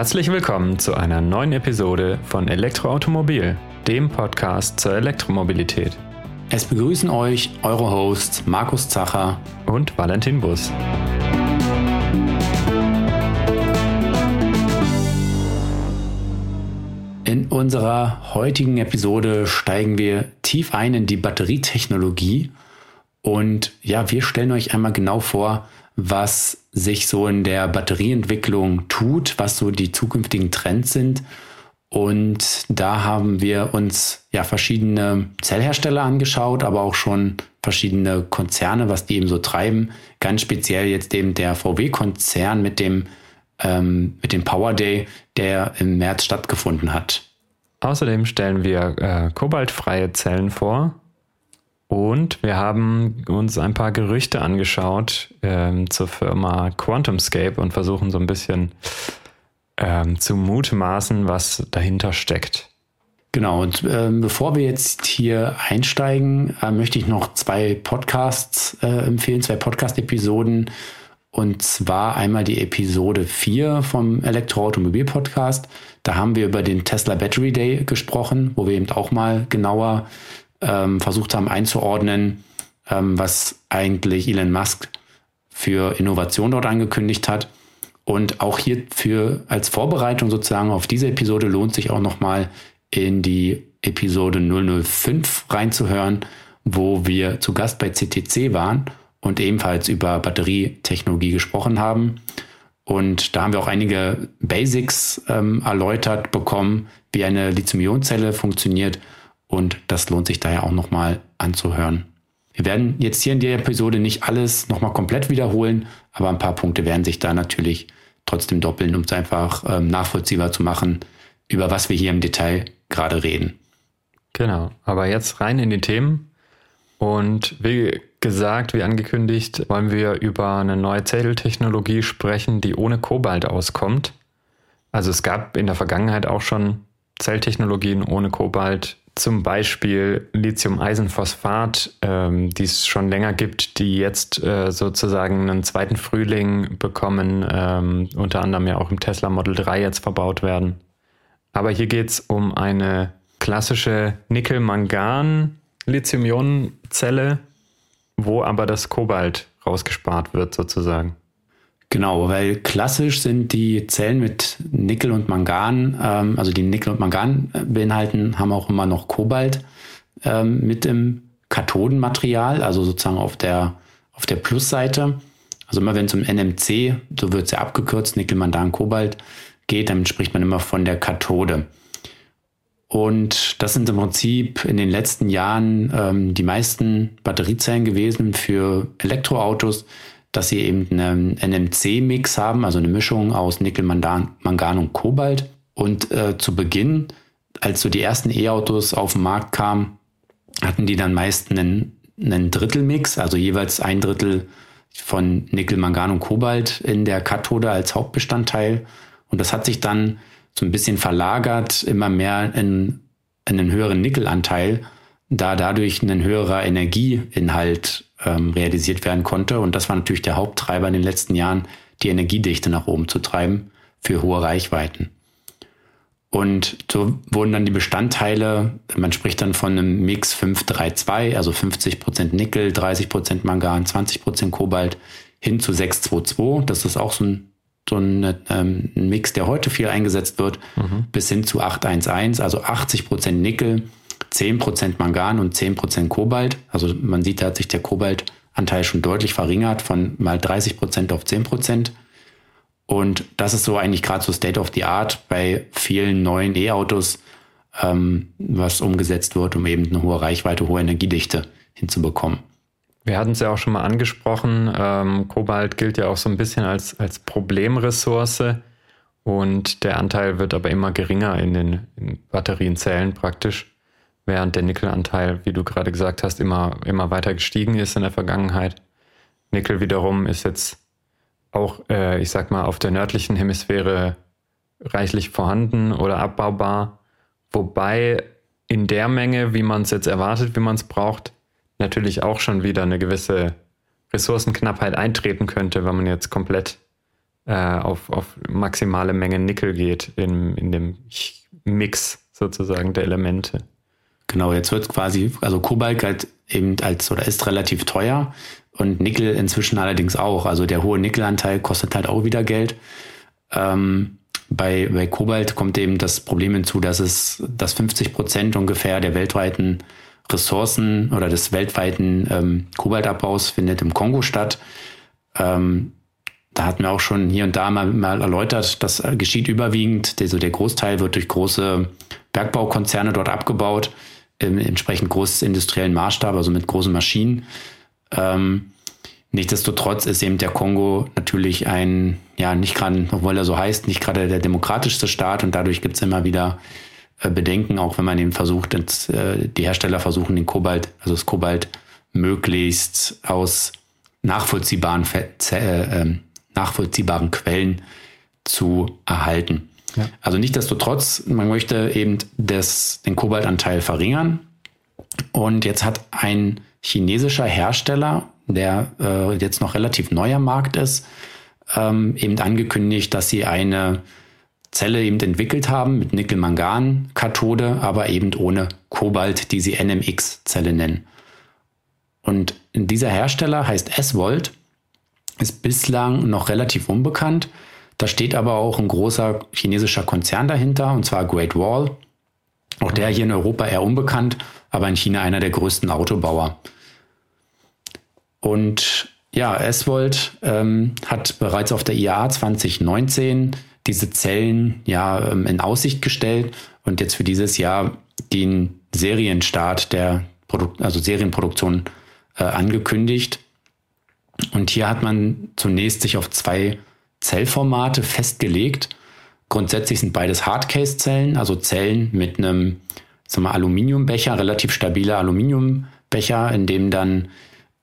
Herzlich willkommen zu einer neuen Episode von Elektroautomobil, dem Podcast zur Elektromobilität. Es begrüßen euch eure Hosts Markus Zacher und Valentin Bus. In unserer heutigen Episode steigen wir tief ein in die Batterietechnologie und ja, wir stellen euch einmal genau vor, was sich so in der Batterieentwicklung tut, was so die zukünftigen Trends sind. Und da haben wir uns ja verschiedene Zellhersteller angeschaut, aber auch schon verschiedene Konzerne, was die eben so treiben. Ganz speziell jetzt eben der VW-Konzern mit dem ähm, mit dem Power Day, der im März stattgefunden hat. Außerdem stellen wir äh, kobaltfreie Zellen vor und wir haben uns ein paar Gerüchte angeschaut ähm, zur Firma QuantumScape und versuchen so ein bisschen ähm, zu mutmaßen, was dahinter steckt. Genau, und äh, bevor wir jetzt hier einsteigen, äh, möchte ich noch zwei Podcasts äh, empfehlen, zwei Podcast-Episoden. Und zwar einmal die Episode 4 vom Elektroautomobil-Podcast. Da haben wir über den Tesla Battery Day gesprochen, wo wir eben auch mal genauer ähm, versucht haben einzuordnen, ähm, was eigentlich Elon Musk für Innovation dort angekündigt hat. Und auch hierfür als Vorbereitung sozusagen auf diese Episode lohnt sich auch nochmal in die Episode 005 reinzuhören, wo wir zu Gast bei CTC waren und ebenfalls über Batterietechnologie gesprochen haben. Und da haben wir auch einige Basics ähm, erläutert bekommen, wie eine Lithium-Ionen-Zelle funktioniert und das lohnt sich daher auch nochmal anzuhören. Wir werden jetzt hier in der Episode nicht alles nochmal komplett wiederholen, aber ein paar Punkte werden sich da natürlich trotzdem doppeln, um es einfach ähm, nachvollziehbar zu machen, über was wir hier im Detail gerade reden. Genau, aber jetzt rein in die Themen. Und wie gesagt, wie angekündigt, wollen wir über eine neue Zelltechnologie sprechen, die ohne Kobalt auskommt. Also es gab in der Vergangenheit auch schon Zelltechnologien ohne Kobalt, zum Beispiel Lithium-Eisenphosphat, ähm, die es schon länger gibt, die jetzt äh, sozusagen einen zweiten Frühling bekommen, ähm, unter anderem ja auch im Tesla Model 3 jetzt verbaut werden. Aber hier geht es um eine klassische Nickel-Mangan-Lithium-Ionen-Zelle, wo aber das Kobalt rausgespart wird sozusagen. Genau, weil klassisch sind die Zellen mit Nickel und Mangan, ähm, also die Nickel und Mangan beinhalten, haben auch immer noch Kobalt ähm, mit im Kathodenmaterial, also sozusagen auf der, auf der Plusseite. Also immer wenn es um NMC, so wird es ja abgekürzt, Nickel, Mangan, Kobalt geht, dann spricht man immer von der Kathode. Und das sind im Prinzip in den letzten Jahren ähm, die meisten Batteriezellen gewesen für Elektroautos, dass sie eben einen NMC-Mix haben, also eine Mischung aus Nickel, Mangan, Mangan und Kobalt. Und äh, zu Beginn, als so die ersten E-Autos auf den Markt kamen, hatten die dann meist einen, einen Drittelmix, also jeweils ein Drittel von Nickel, Mangan und Kobalt in der Kathode als Hauptbestandteil. Und das hat sich dann so ein bisschen verlagert, immer mehr in, in einen höheren Nickelanteil, da dadurch ein höherer Energieinhalt ähm, realisiert werden konnte. Und das war natürlich der Haupttreiber in den letzten Jahren, die Energiedichte nach oben zu treiben für hohe Reichweiten. Und so wurden dann die Bestandteile, man spricht dann von einem Mix 532, also 50% Nickel, 30% Mangan, 20% Kobalt, hin zu 622. Das ist auch so ein, so ein, ähm, ein Mix, der heute viel eingesetzt wird, mhm. bis hin zu 811, also 80% Nickel, 10% Mangan und 10% Kobalt. Also man sieht, da hat sich der Kobaltanteil schon deutlich verringert von mal 30% auf 10%. Und das ist so eigentlich gerade so State of the Art bei vielen neuen E-Autos, ähm, was umgesetzt wird, um eben eine hohe Reichweite, hohe Energiedichte hinzubekommen. Wir hatten es ja auch schon mal angesprochen. Ähm, Kobalt gilt ja auch so ein bisschen als, als Problemressource und der Anteil wird aber immer geringer in den in Batterienzellen praktisch während der Nickelanteil, wie du gerade gesagt hast, immer, immer weiter gestiegen ist in der Vergangenheit. Nickel wiederum ist jetzt auch, äh, ich sag mal, auf der nördlichen Hemisphäre reichlich vorhanden oder abbaubar, wobei in der Menge, wie man es jetzt erwartet, wie man es braucht, natürlich auch schon wieder eine gewisse Ressourcenknappheit eintreten könnte, wenn man jetzt komplett äh, auf, auf maximale Menge Nickel geht in, in dem Mix sozusagen der Elemente. Genau, jetzt wird quasi, also Kobalt halt eben als oder ist relativ teuer und Nickel inzwischen allerdings auch. Also der hohe Nickelanteil kostet halt auch wieder Geld. Ähm, bei, bei Kobalt kommt eben das Problem hinzu, dass es, dass 50 Prozent ungefähr der weltweiten Ressourcen oder des weltweiten ähm, Kobaltabbaus findet im Kongo statt. Ähm, da hatten wir auch schon hier und da mal, mal erläutert, das geschieht überwiegend. Also der Großteil wird durch große Bergbaukonzerne dort abgebaut, im entsprechend großen industriellen Maßstab, also mit großen Maschinen. Ähm, nichtsdestotrotz ist eben der Kongo natürlich ein, ja, nicht gerade, obwohl er so heißt, nicht gerade der demokratischste Staat und dadurch gibt es immer wieder äh, Bedenken, auch wenn man eben versucht, ins, äh, die Hersteller versuchen, den Kobalt, also das Kobalt möglichst aus nachvollziehbaren, äh, ähm, nachvollziehbaren Quellen zu erhalten. Ja. Also nichtdestotrotz, man möchte eben das, den Kobaltanteil verringern. Und jetzt hat ein chinesischer Hersteller, der äh, jetzt noch relativ neuer Markt ist, ähm, eben angekündigt, dass sie eine Zelle eben entwickelt haben mit Nickel-Mangan-Kathode, aber eben ohne Kobalt, die sie NMX-Zelle nennen. Und dieser Hersteller heißt S-Volt, ist bislang noch relativ unbekannt. Da steht aber auch ein großer chinesischer Konzern dahinter, und zwar Great Wall. Auch der hier in Europa eher unbekannt, aber in China einer der größten Autobauer. Und ja, S-Volt ähm, hat bereits auf der IAA 2019 diese Zellen ja ähm, in Aussicht gestellt und jetzt für dieses Jahr den Serienstart der Produkt, also Serienproduktion äh, angekündigt. Und hier hat man zunächst sich auf zwei Zellformate festgelegt. Grundsätzlich sind beides Hardcase-Zellen, also Zellen mit einem sagen wir, Aluminiumbecher, relativ stabiler Aluminiumbecher, in dem dann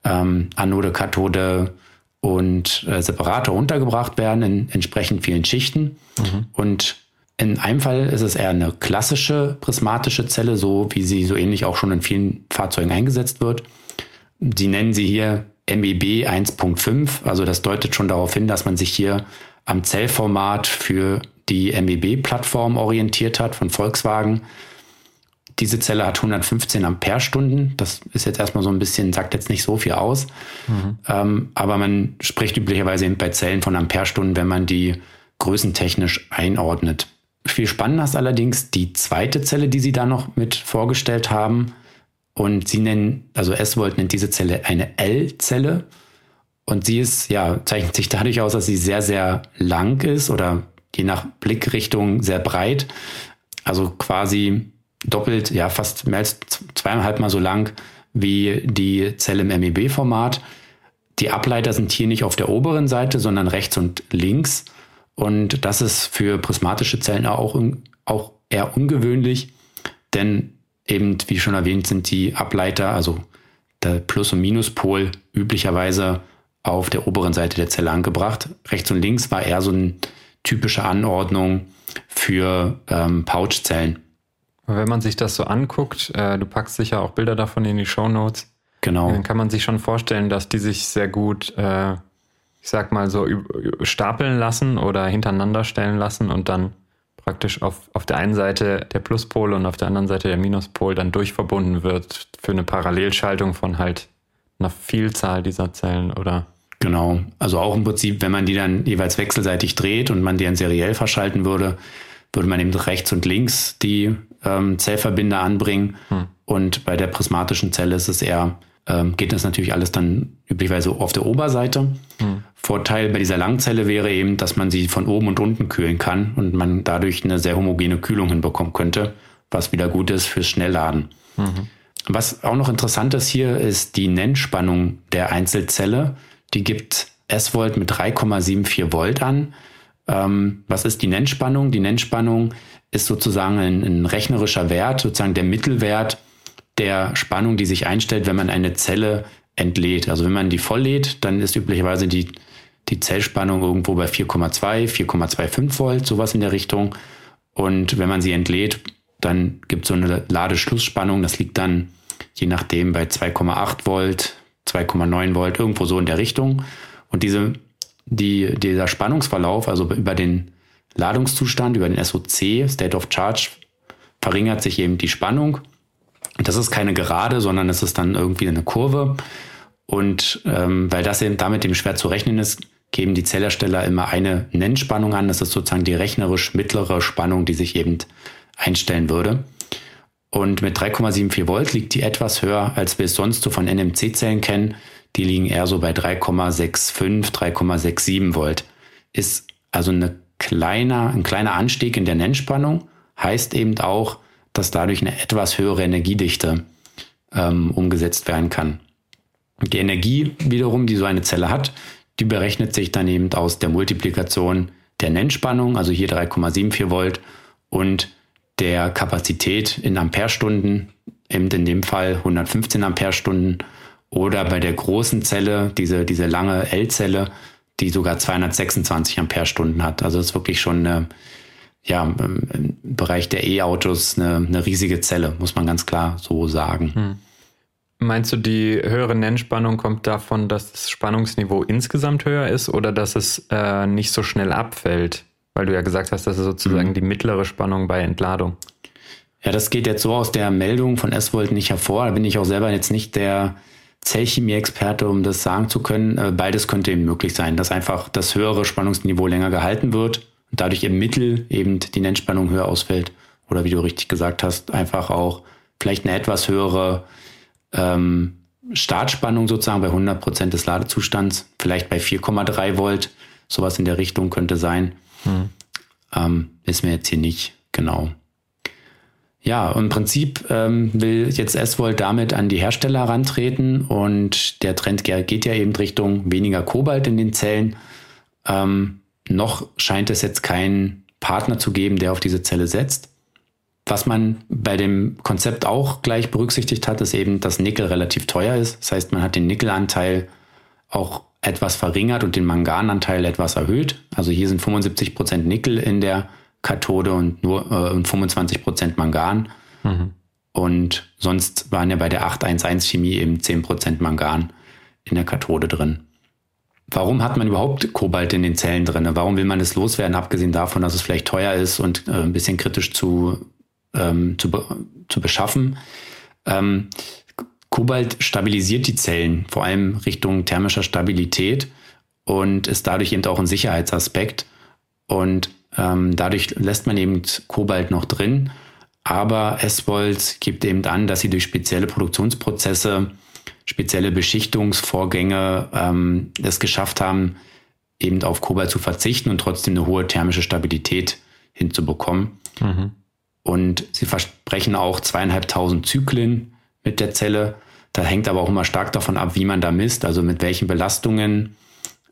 ähm, Anode, Kathode und äh, Separator untergebracht werden in entsprechend vielen Schichten. Mhm. Und in einem Fall ist es eher eine klassische prismatische Zelle, so wie sie so ähnlich auch schon in vielen Fahrzeugen eingesetzt wird. Sie nennen sie hier MEB 1.5, also das deutet schon darauf hin, dass man sich hier am Zellformat für die MEB-Plattform orientiert hat von Volkswagen. Diese Zelle hat 115 Ampere-Stunden. Das ist jetzt erstmal so ein bisschen, sagt jetzt nicht so viel aus. Mhm. Ähm, aber man spricht üblicherweise bei Zellen von Ampere-Stunden, wenn man die größentechnisch einordnet. Viel spannender ist allerdings die zweite Zelle, die sie da noch mit vorgestellt haben. Und sie nennen, also S-Volt nennt diese Zelle eine L-Zelle. Und sie ist, ja, zeichnet sich dadurch aus, dass sie sehr, sehr lang ist oder je nach Blickrichtung sehr breit. Also quasi doppelt, ja, fast mehr als zweieinhalb Mal so lang wie die Zelle im MEB-Format. Die Ableiter sind hier nicht auf der oberen Seite, sondern rechts und links. Und das ist für prismatische Zellen auch, auch eher ungewöhnlich, denn eben, wie schon erwähnt, sind die Ableiter, also der Plus- und Minuspol, üblicherweise auf der oberen Seite der Zelle angebracht. Rechts und links war eher so eine typische Anordnung für ähm, Pouchzellen. Wenn man sich das so anguckt, äh, du packst sicher auch Bilder davon in die Show Notes. Genau. Dann kann man sich schon vorstellen, dass die sich sehr gut, äh, ich sag mal so, stapeln lassen oder hintereinander stellen lassen und dann praktisch auf, auf der einen Seite der Pluspol und auf der anderen Seite der Minuspol dann durchverbunden wird für eine Parallelschaltung von halt einer Vielzahl dieser Zellen oder Genau. Also auch im Prinzip, wenn man die dann jeweils wechselseitig dreht und man die dann seriell verschalten würde, würde man eben rechts und links die ähm, Zellverbinder anbringen. Hm. Und bei der prismatischen Zelle ist es eher, ähm, geht das natürlich alles dann üblicherweise auf der Oberseite. Hm. Vorteil bei dieser Langzelle wäre eben, dass man sie von oben und unten kühlen kann und man dadurch eine sehr homogene Kühlung hinbekommen könnte, was wieder gut ist fürs Schnellladen. Mhm. Was auch noch interessant ist hier, ist die Nennspannung der Einzelzelle. Die gibt S-Volt mit 3,74 Volt an. Ähm, was ist die Nennspannung? Die Nennspannung ist sozusagen ein, ein rechnerischer Wert, sozusagen der Mittelwert der Spannung, die sich einstellt, wenn man eine Zelle entlädt. Also wenn man die volllädt, dann ist üblicherweise die, die Zellspannung irgendwo bei 4,2, 4,25 Volt, sowas in der Richtung. Und wenn man sie entlädt, dann gibt es so eine Ladeschlussspannung, das liegt dann je nachdem bei 2,8 Volt, 2,9 Volt, irgendwo so in der Richtung. Und diese die, dieser Spannungsverlauf, also über den Ladungszustand, über den SOC, State of Charge, verringert sich eben die Spannung. Das ist keine Gerade, sondern es ist dann irgendwie eine Kurve. Und ähm, weil das eben damit eben schwer zu rechnen ist, geben die Zellhersteller immer eine Nennspannung an. Das ist sozusagen die rechnerisch mittlere Spannung, die sich eben einstellen würde. Und mit 3,74 Volt liegt die etwas höher, als wir es sonst so von NMC-Zellen kennen. Die liegen eher so bei 3,65, 3,67 Volt. Ist also eine kleiner, ein kleiner Anstieg in der Nennspannung, heißt eben auch, dass dadurch eine etwas höhere Energiedichte ähm, umgesetzt werden kann. Die Energie wiederum, die so eine Zelle hat, die berechnet sich dann eben aus der Multiplikation der Nennspannung, also hier 3,74 Volt, und der Kapazität in Amperestunden, eben in dem Fall 115 Amperestunden, oder bei der großen Zelle, diese, diese lange L-Zelle, die sogar 226 Amperestunden hat. Also das ist wirklich schon eine, ja, im Bereich der E-Autos eine, eine riesige Zelle, muss man ganz klar so sagen. Hm. Meinst du, die höhere Nennspannung kommt davon, dass das Spannungsniveau insgesamt höher ist oder dass es äh, nicht so schnell abfällt? Weil du ja gesagt hast, das ist sozusagen mhm. die mittlere Spannung bei Entladung. Ja, das geht jetzt so aus der Meldung von S-Volt nicht hervor. Da bin ich auch selber jetzt nicht der Zellchemie-Experte, um das sagen zu können. Äh, beides könnte eben möglich sein, dass einfach das höhere Spannungsniveau länger gehalten wird und dadurch im Mittel eben die Nennspannung höher ausfällt. Oder wie du richtig gesagt hast, einfach auch vielleicht eine etwas höhere ähm, Startspannung sozusagen bei 100 Prozent des Ladezustands, vielleicht bei 4,3 Volt, sowas in der Richtung könnte sein. Hm. Ähm, wissen wir jetzt hier nicht genau. Ja, im Prinzip ähm, will jetzt S-Volt damit an die Hersteller herantreten und der Trend geht ja eben Richtung weniger Kobalt in den Zellen. Ähm, noch scheint es jetzt keinen Partner zu geben, der auf diese Zelle setzt. Was man bei dem Konzept auch gleich berücksichtigt hat, ist eben, dass Nickel relativ teuer ist. Das heißt, man hat den Nickelanteil auch etwas verringert und den Mangananteil etwas erhöht. Also hier sind 75 Prozent Nickel in der Kathode und nur äh, 25 Prozent Mangan. Mhm. Und sonst waren ja bei der 811 Chemie eben 10% Mangan in der Kathode drin. Warum hat man überhaupt Kobalt in den Zellen drin? Warum will man es loswerden, abgesehen davon, dass es vielleicht teuer ist und äh, ein bisschen kritisch zu ähm, zu, be zu beschaffen. Ähm, Kobalt stabilisiert die Zellen, vor allem Richtung thermischer Stabilität und ist dadurch eben auch ein Sicherheitsaspekt. Und ähm, dadurch lässt man eben Kobalt noch drin. Aber S-Volt gibt eben an, dass sie durch spezielle Produktionsprozesse, spezielle Beschichtungsvorgänge ähm, es geschafft haben, eben auf Kobalt zu verzichten und trotzdem eine hohe thermische Stabilität hinzubekommen. Mhm. Und sie versprechen auch zweieinhalbtausend Zyklen mit der Zelle. Da hängt aber auch immer stark davon ab, wie man da misst, also mit welchen Belastungen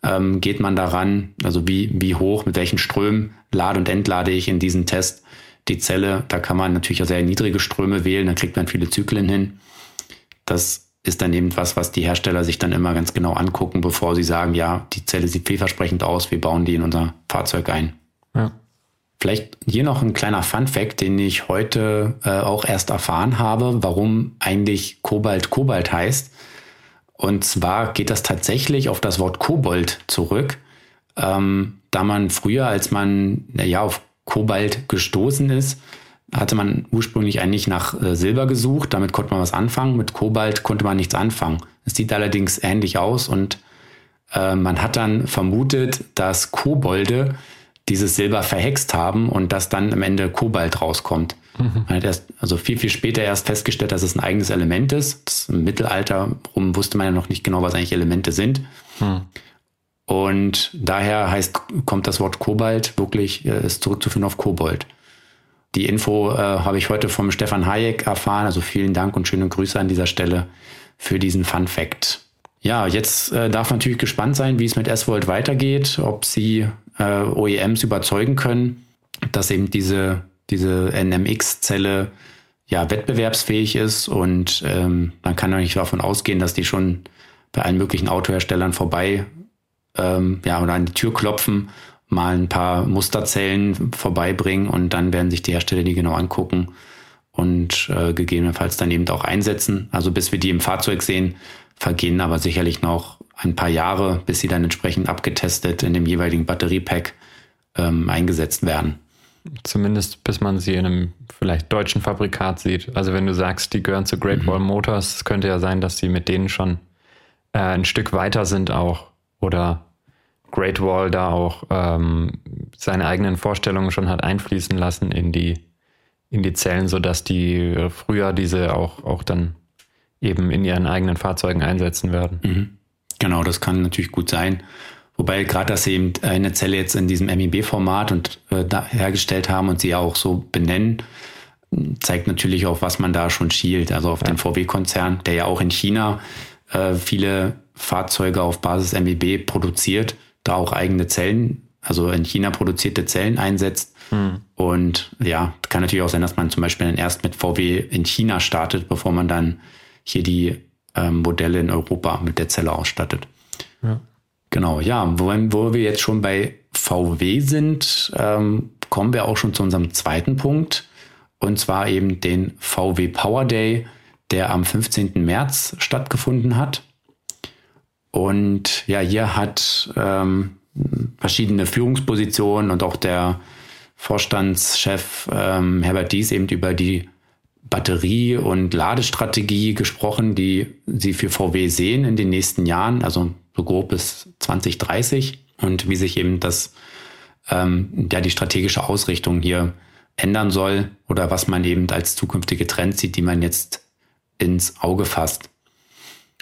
ähm, geht man daran, also wie, wie hoch, mit welchen Strömen lade und entlade ich in diesen Test die Zelle. Da kann man natürlich auch sehr niedrige Ströme wählen, dann kriegt man viele Zyklen hin. Das ist dann eben was, was die Hersteller sich dann immer ganz genau angucken, bevor sie sagen, ja, die Zelle sieht vielversprechend aus, wir bauen die in unser Fahrzeug ein. Ja. Vielleicht hier noch ein kleiner Fun fact, den ich heute äh, auch erst erfahren habe, warum eigentlich Kobalt Kobalt heißt. Und zwar geht das tatsächlich auf das Wort Kobold zurück, ähm, da man früher, als man ja auf Kobalt gestoßen ist, hatte man ursprünglich eigentlich nach äh, Silber gesucht. Damit konnte man was anfangen. Mit Kobalt konnte man nichts anfangen. Es sieht allerdings ähnlich aus und äh, man hat dann vermutet, dass Kobolde dieses Silber verhext haben und dass dann am Ende Kobalt rauskommt. Mhm. Man hat erst, also viel, viel später erst festgestellt, dass es ein eigenes Element ist. Das Im Mittelalter rum wusste man ja noch nicht genau, was eigentlich Elemente sind. Mhm. Und daher heißt, kommt das Wort Kobalt wirklich, äh, ist zurückzuführen auf Kobold. Die Info äh, habe ich heute vom Stefan Hayek erfahren. Also vielen Dank und schöne Grüße an dieser Stelle für diesen Fun Fact. Ja, jetzt äh, darf natürlich gespannt sein, wie es mit S-Volt weitergeht, ob sie äh, OEMs überzeugen können, dass eben diese, diese NMX-Zelle ja wettbewerbsfähig ist und ähm, man kann eigentlich davon ausgehen, dass die schon bei allen möglichen Autoherstellern vorbei ähm, ja oder an die Tür klopfen, mal ein paar Musterzellen vorbeibringen und dann werden sich die Hersteller die genau angucken und äh, gegebenenfalls dann eben auch einsetzen. Also bis wir die im Fahrzeug sehen, vergehen aber sicherlich noch ein paar Jahre, bis sie dann entsprechend abgetestet in dem jeweiligen Batteriepack ähm, eingesetzt werden. Zumindest bis man sie in einem vielleicht deutschen Fabrikat sieht. Also wenn du sagst, die gehören zu Great mhm. Wall Motors, es könnte ja sein, dass sie mit denen schon äh, ein Stück weiter sind auch. Oder Great Wall da auch ähm, seine eigenen Vorstellungen schon hat einfließen lassen in die, in die Zellen, sodass die früher diese auch, auch dann eben in ihren eigenen Fahrzeugen einsetzen werden. Mhm. Genau, das kann natürlich gut sein. Wobei gerade, dass sie eben eine Zelle jetzt in diesem MIB-Format und äh, hergestellt haben und sie auch so benennen, zeigt natürlich auch, was man da schon schielt. Also auf ja. den VW-Konzern, der ja auch in China äh, viele Fahrzeuge auf Basis MIB produziert, da auch eigene Zellen, also in China produzierte Zellen einsetzt. Hm. Und ja, kann natürlich auch sein, dass man zum Beispiel dann erst mit VW in China startet, bevor man dann hier die ähm, Modelle in Europa mit der Zelle ausstattet. Ja. Genau, ja, wo, wo wir jetzt schon bei VW sind, ähm, kommen wir auch schon zu unserem zweiten Punkt. Und zwar eben den VW Power Day, der am 15. März stattgefunden hat. Und ja, hier hat ähm, verschiedene Führungspositionen und auch der Vorstandschef ähm, Herbert Dies eben über die Batterie- und Ladestrategie gesprochen, die sie für VW sehen in den nächsten Jahren. Also so grob bis 2030 und wie sich eben das, ähm, ja, die strategische Ausrichtung hier ändern soll oder was man eben als zukünftige Trends sieht, die man jetzt ins Auge fasst.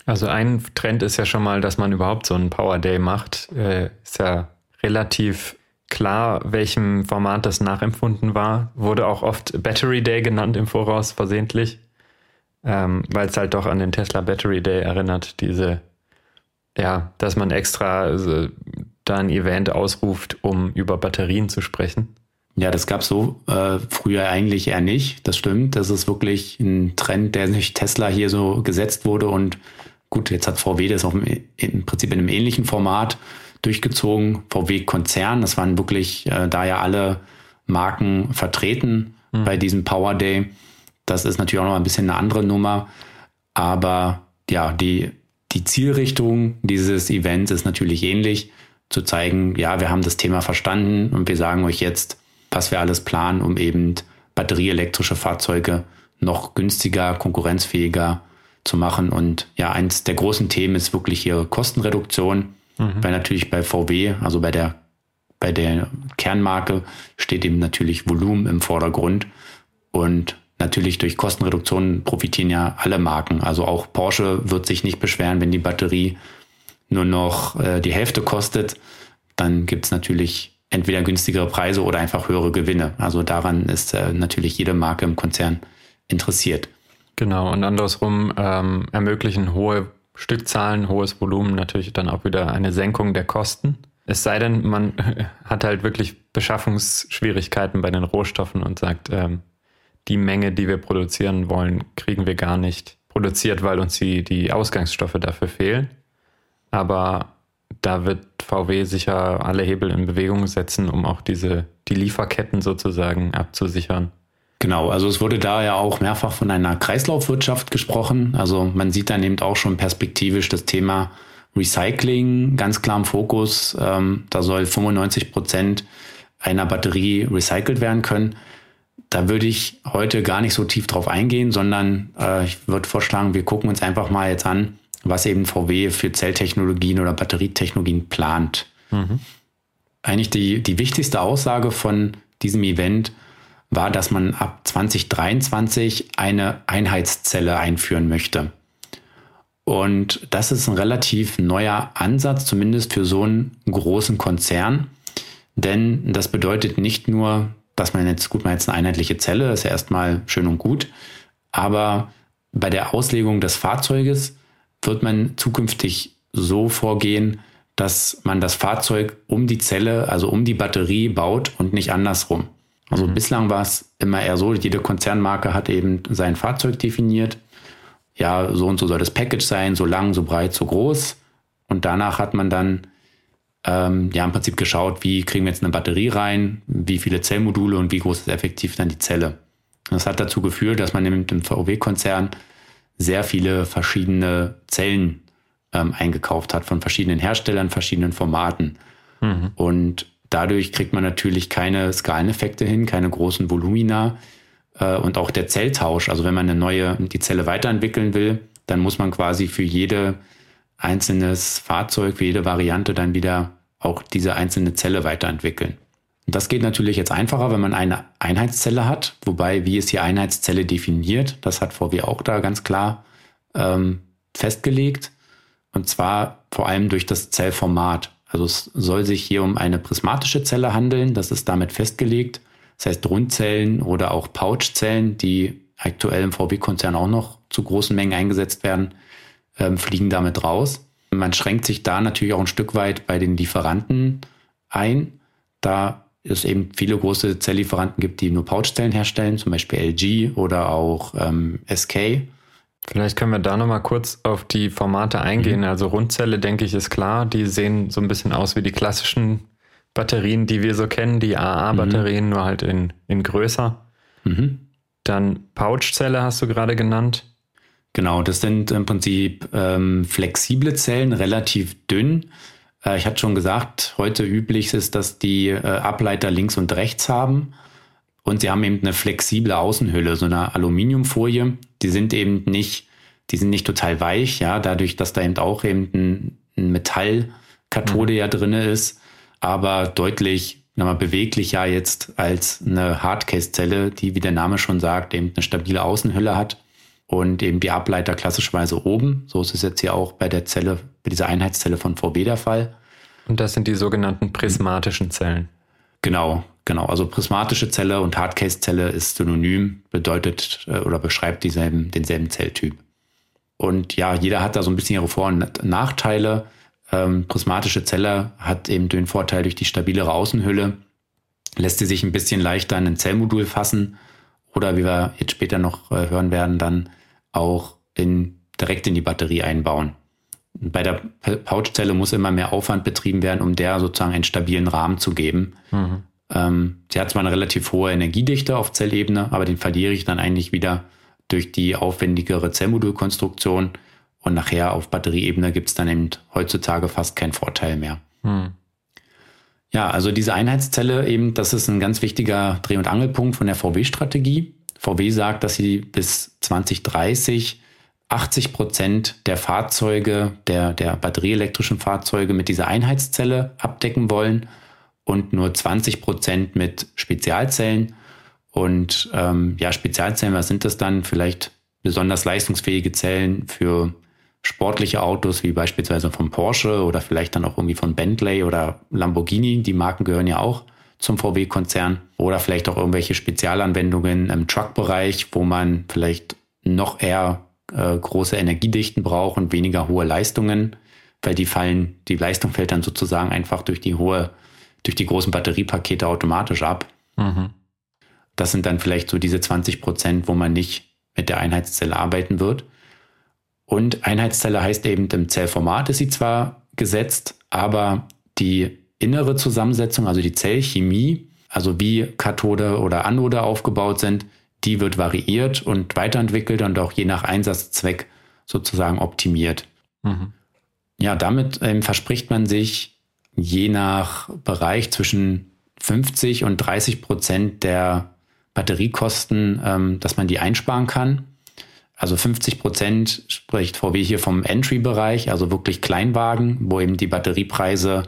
Also ein Trend ist ja schon mal, dass man überhaupt so einen Power Day macht. Äh, ist ja relativ klar, welchem Format das nachempfunden war. Wurde auch oft Battery Day genannt im Voraus versehentlich, ähm, weil es halt doch an den Tesla Battery Day erinnert, diese ja, dass man extra also, da ein Event ausruft, um über Batterien zu sprechen. Ja, das gab so äh, früher eigentlich eher nicht. Das stimmt. Das ist wirklich ein Trend, der sich Tesla hier so gesetzt wurde. Und gut, jetzt hat VW das auch im, im Prinzip in einem ähnlichen Format durchgezogen. VW-Konzern, das waren wirklich äh, da ja alle Marken vertreten mhm. bei diesem Power Day. Das ist natürlich auch noch ein bisschen eine andere Nummer. Aber ja, die die Zielrichtung dieses Events ist natürlich ähnlich, zu zeigen, ja, wir haben das Thema verstanden und wir sagen euch jetzt, was wir alles planen, um eben batterieelektrische Fahrzeuge noch günstiger, konkurrenzfähiger zu machen. Und ja, eins der großen Themen ist wirklich hier Kostenreduktion, mhm. weil natürlich bei VW, also bei der, bei der Kernmarke, steht eben natürlich Volumen im Vordergrund. Und Natürlich durch Kostenreduktionen profitieren ja alle Marken. Also auch Porsche wird sich nicht beschweren, wenn die Batterie nur noch äh, die Hälfte kostet. Dann gibt es natürlich entweder günstigere Preise oder einfach höhere Gewinne. Also daran ist äh, natürlich jede Marke im Konzern interessiert. Genau, und andersrum ähm, ermöglichen hohe Stückzahlen, hohes Volumen natürlich dann auch wieder eine Senkung der Kosten. Es sei denn, man hat halt wirklich Beschaffungsschwierigkeiten bei den Rohstoffen und sagt, ähm, die Menge, die wir produzieren wollen, kriegen wir gar nicht produziert, weil uns die, die Ausgangsstoffe dafür fehlen. Aber da wird VW sicher alle Hebel in Bewegung setzen, um auch diese, die Lieferketten sozusagen abzusichern. Genau, also es wurde da ja auch mehrfach von einer Kreislaufwirtschaft gesprochen. Also man sieht dann eben auch schon perspektivisch das Thema Recycling ganz klar im Fokus. Ähm, da soll 95 Prozent einer Batterie recycelt werden können. Da würde ich heute gar nicht so tief drauf eingehen, sondern äh, ich würde vorschlagen, wir gucken uns einfach mal jetzt an, was eben VW für Zelltechnologien oder Batterietechnologien plant. Mhm. Eigentlich die, die wichtigste Aussage von diesem Event war, dass man ab 2023 eine Einheitszelle einführen möchte. Und das ist ein relativ neuer Ansatz, zumindest für so einen großen Konzern. Denn das bedeutet nicht nur, dass man jetzt, gut, man jetzt eine einheitliche Zelle, ist ja erstmal schön und gut, aber bei der Auslegung des Fahrzeuges wird man zukünftig so vorgehen, dass man das Fahrzeug um die Zelle, also um die Batterie baut und nicht andersrum. Also mhm. bislang war es immer eher so, jede Konzernmarke hat eben sein Fahrzeug definiert. Ja, so und so soll das Package sein, so lang, so breit, so groß. Und danach hat man dann ähm, ja im Prinzip geschaut, wie kriegen wir jetzt eine Batterie rein, wie viele Zellmodule und wie groß ist effektiv dann die Zelle. Das hat dazu geführt, dass man im, VW-Konzern sehr viele verschiedene Zellen ähm, eingekauft hat von verschiedenen Herstellern, verschiedenen Formaten. Mhm. Und dadurch kriegt man natürlich keine Skaleneffekte hin, keine großen Volumina äh, und auch der Zelltausch. Also wenn man eine neue, die Zelle weiterentwickeln will, dann muss man quasi für jede einzelnes Fahrzeug, für jede Variante dann wieder auch diese einzelne Zelle weiterentwickeln. Und das geht natürlich jetzt einfacher, wenn man eine Einheitszelle hat, wobei, wie ist die Einheitszelle definiert, das hat VW auch da ganz klar ähm, festgelegt. Und zwar vor allem durch das Zellformat. Also es soll sich hier um eine prismatische Zelle handeln, das ist damit festgelegt. Das heißt Rundzellen oder auch Pouchzellen, die aktuell im VW-Konzern auch noch zu großen Mengen eingesetzt werden, ähm, fliegen damit raus. Man schränkt sich da natürlich auch ein Stück weit bei den Lieferanten ein, da es eben viele große Zelllieferanten gibt, die nur Pouchzellen herstellen, zum Beispiel LG oder auch ähm, SK. Vielleicht können wir da nochmal kurz auf die Formate eingehen. Mhm. Also Rundzelle, denke ich, ist klar. Die sehen so ein bisschen aus wie die klassischen Batterien, die wir so kennen, die AA-Batterien, mhm. nur halt in, in größer. Mhm. Dann Pouchzelle hast du gerade genannt. Genau, das sind im Prinzip ähm, flexible Zellen, relativ dünn. Äh, ich hatte schon gesagt, heute üblich ist, dass die äh, Ableiter links und rechts haben. Und sie haben eben eine flexible Außenhülle, so eine Aluminiumfolie. Die sind eben nicht, die sind nicht total weich, ja, dadurch, dass da eben auch eben ein, Metallkathode mhm. ja drinne ist, aber deutlich mal, beweglicher jetzt als eine Hardcase-Zelle, die, wie der Name schon sagt, eben eine stabile Außenhülle hat und eben die Ableiter klassischerweise oben. So ist es jetzt hier auch bei der Zelle, bei dieser Einheitszelle von VW der Fall. Und das sind die sogenannten prismatischen Zellen. Genau, genau. Also prismatische Zelle und Hardcase-Zelle ist synonym, bedeutet äh, oder beschreibt dieselben, denselben Zelltyp. Und ja, jeder hat da so ein bisschen ihre Vor- und Nachteile. Ähm, prismatische Zelle hat eben den Vorteil durch die stabilere Außenhülle, lässt sie sich ein bisschen leichter in ein Zellmodul fassen oder wie wir jetzt später noch äh, hören werden, dann auch in, direkt in die Batterie einbauen. Bei der Pouchzelle muss immer mehr Aufwand betrieben werden, um der sozusagen einen stabilen Rahmen zu geben. Mhm. Ähm, sie hat zwar eine relativ hohe Energiedichte auf Zellebene, aber den verliere ich dann eigentlich wieder durch die aufwendigere Zellmodulkonstruktion. Und nachher auf Batterieebene gibt es dann eben heutzutage fast keinen Vorteil mehr. Mhm. Ja, also diese Einheitszelle eben, das ist ein ganz wichtiger Dreh- und Angelpunkt von der VW-Strategie. VW sagt, dass sie bis 2030 80 Prozent der Fahrzeuge, der, der batterieelektrischen Fahrzeuge mit dieser Einheitszelle abdecken wollen und nur 20 Prozent mit Spezialzellen. Und ähm, ja, Spezialzellen, was sind das dann? Vielleicht besonders leistungsfähige Zellen für sportliche Autos, wie beispielsweise von Porsche oder vielleicht dann auch irgendwie von Bentley oder Lamborghini. Die Marken gehören ja auch zum VW-Konzern. Oder vielleicht auch irgendwelche Spezialanwendungen im Truck-Bereich, wo man vielleicht noch eher äh, große Energiedichten braucht und weniger hohe Leistungen, weil die fallen, die Leistung fällt dann sozusagen einfach durch die hohe, durch die großen Batteriepakete automatisch ab. Mhm. Das sind dann vielleicht so diese 20 Prozent, wo man nicht mit der Einheitszelle arbeiten wird. Und Einheitszelle heißt eben, im Zellformat ist sie zwar gesetzt, aber die innere Zusammensetzung, also die Zellchemie, also wie Kathode oder Anode aufgebaut sind, die wird variiert und weiterentwickelt und auch je nach Einsatzzweck sozusagen optimiert. Mhm. Ja, damit ähm, verspricht man sich je nach Bereich zwischen 50 und 30 Prozent der Batteriekosten, ähm, dass man die einsparen kann. Also 50 Prozent spricht VW hier vom Entry-Bereich, also wirklich Kleinwagen, wo eben die Batteriepreise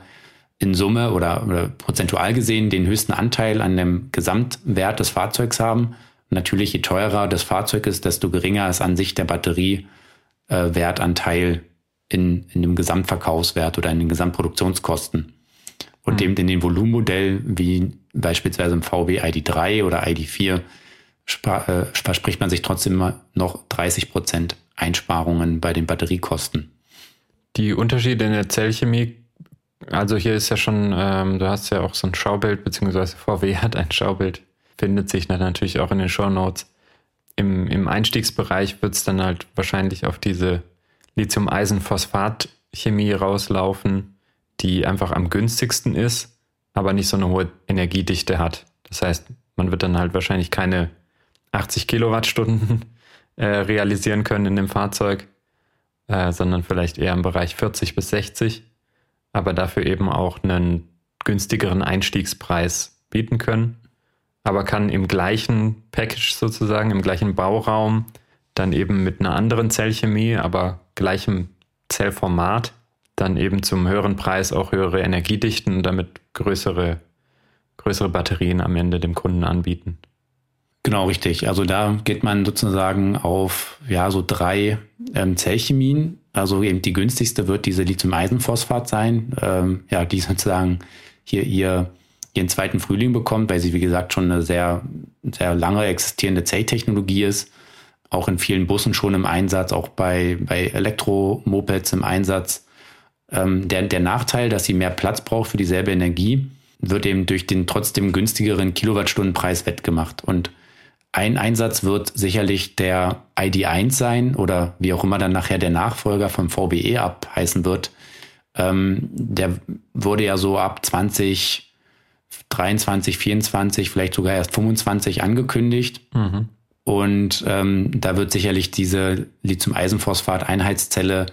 in Summe oder, oder, prozentual gesehen den höchsten Anteil an dem Gesamtwert des Fahrzeugs haben. Natürlich, je teurer das Fahrzeug ist, desto geringer ist an sich der Batteriewertanteil äh, in, in dem Gesamtverkaufswert oder in den Gesamtproduktionskosten. Und mhm. eben in den Volumenmodellen wie beispielsweise im VW ID3 oder ID4 äh, verspricht man sich trotzdem noch 30 Prozent Einsparungen bei den Batteriekosten. Die Unterschiede in der Zellchemie, also hier ist ja schon, ähm, du hast ja auch so ein Schaubild, beziehungsweise VW hat ein Schaubild, findet sich dann natürlich auch in den Show Notes. Im, Im Einstiegsbereich wird es dann halt wahrscheinlich auf diese Lithium-Eisenphosphat-Chemie rauslaufen, die einfach am günstigsten ist, aber nicht so eine hohe Energiedichte hat. Das heißt, man wird dann halt wahrscheinlich keine 80 Kilowattstunden äh, realisieren können in dem Fahrzeug. äh, sondern vielleicht eher im Bereich 40 bis 60, aber dafür eben auch einen günstigeren Einstiegspreis bieten können, aber kann im gleichen Package sozusagen, im gleichen Bauraum dann eben mit einer anderen Zellchemie, aber gleichem Zellformat dann eben zum höheren Preis auch höhere Energiedichten und damit größere, größere Batterien am Ende dem Kunden anbieten. Genau, richtig. Also da geht man sozusagen auf ja so drei ähm, Zellchemien. Also eben die günstigste wird diese Lithium-Eisenphosphat sein, ähm, ja, die sozusagen hier ihr ihren zweiten Frühling bekommt, weil sie wie gesagt schon eine sehr sehr lange existierende Zelltechnologie ist, auch in vielen Bussen schon im Einsatz, auch bei bei Elektromopeds im Einsatz. Ähm, der der Nachteil, dass sie mehr Platz braucht für dieselbe Energie, wird eben durch den trotzdem günstigeren Kilowattstundenpreis wettgemacht und ein Einsatz wird sicherlich der ID1 sein oder wie auch immer dann nachher der Nachfolger vom VBE abheißen wird. Ähm, der wurde ja so ab 20, 23, 24, vielleicht sogar erst 25 angekündigt. Mhm. Und ähm, da wird sicherlich diese Lithium-Eisenphosphat-Einheitszelle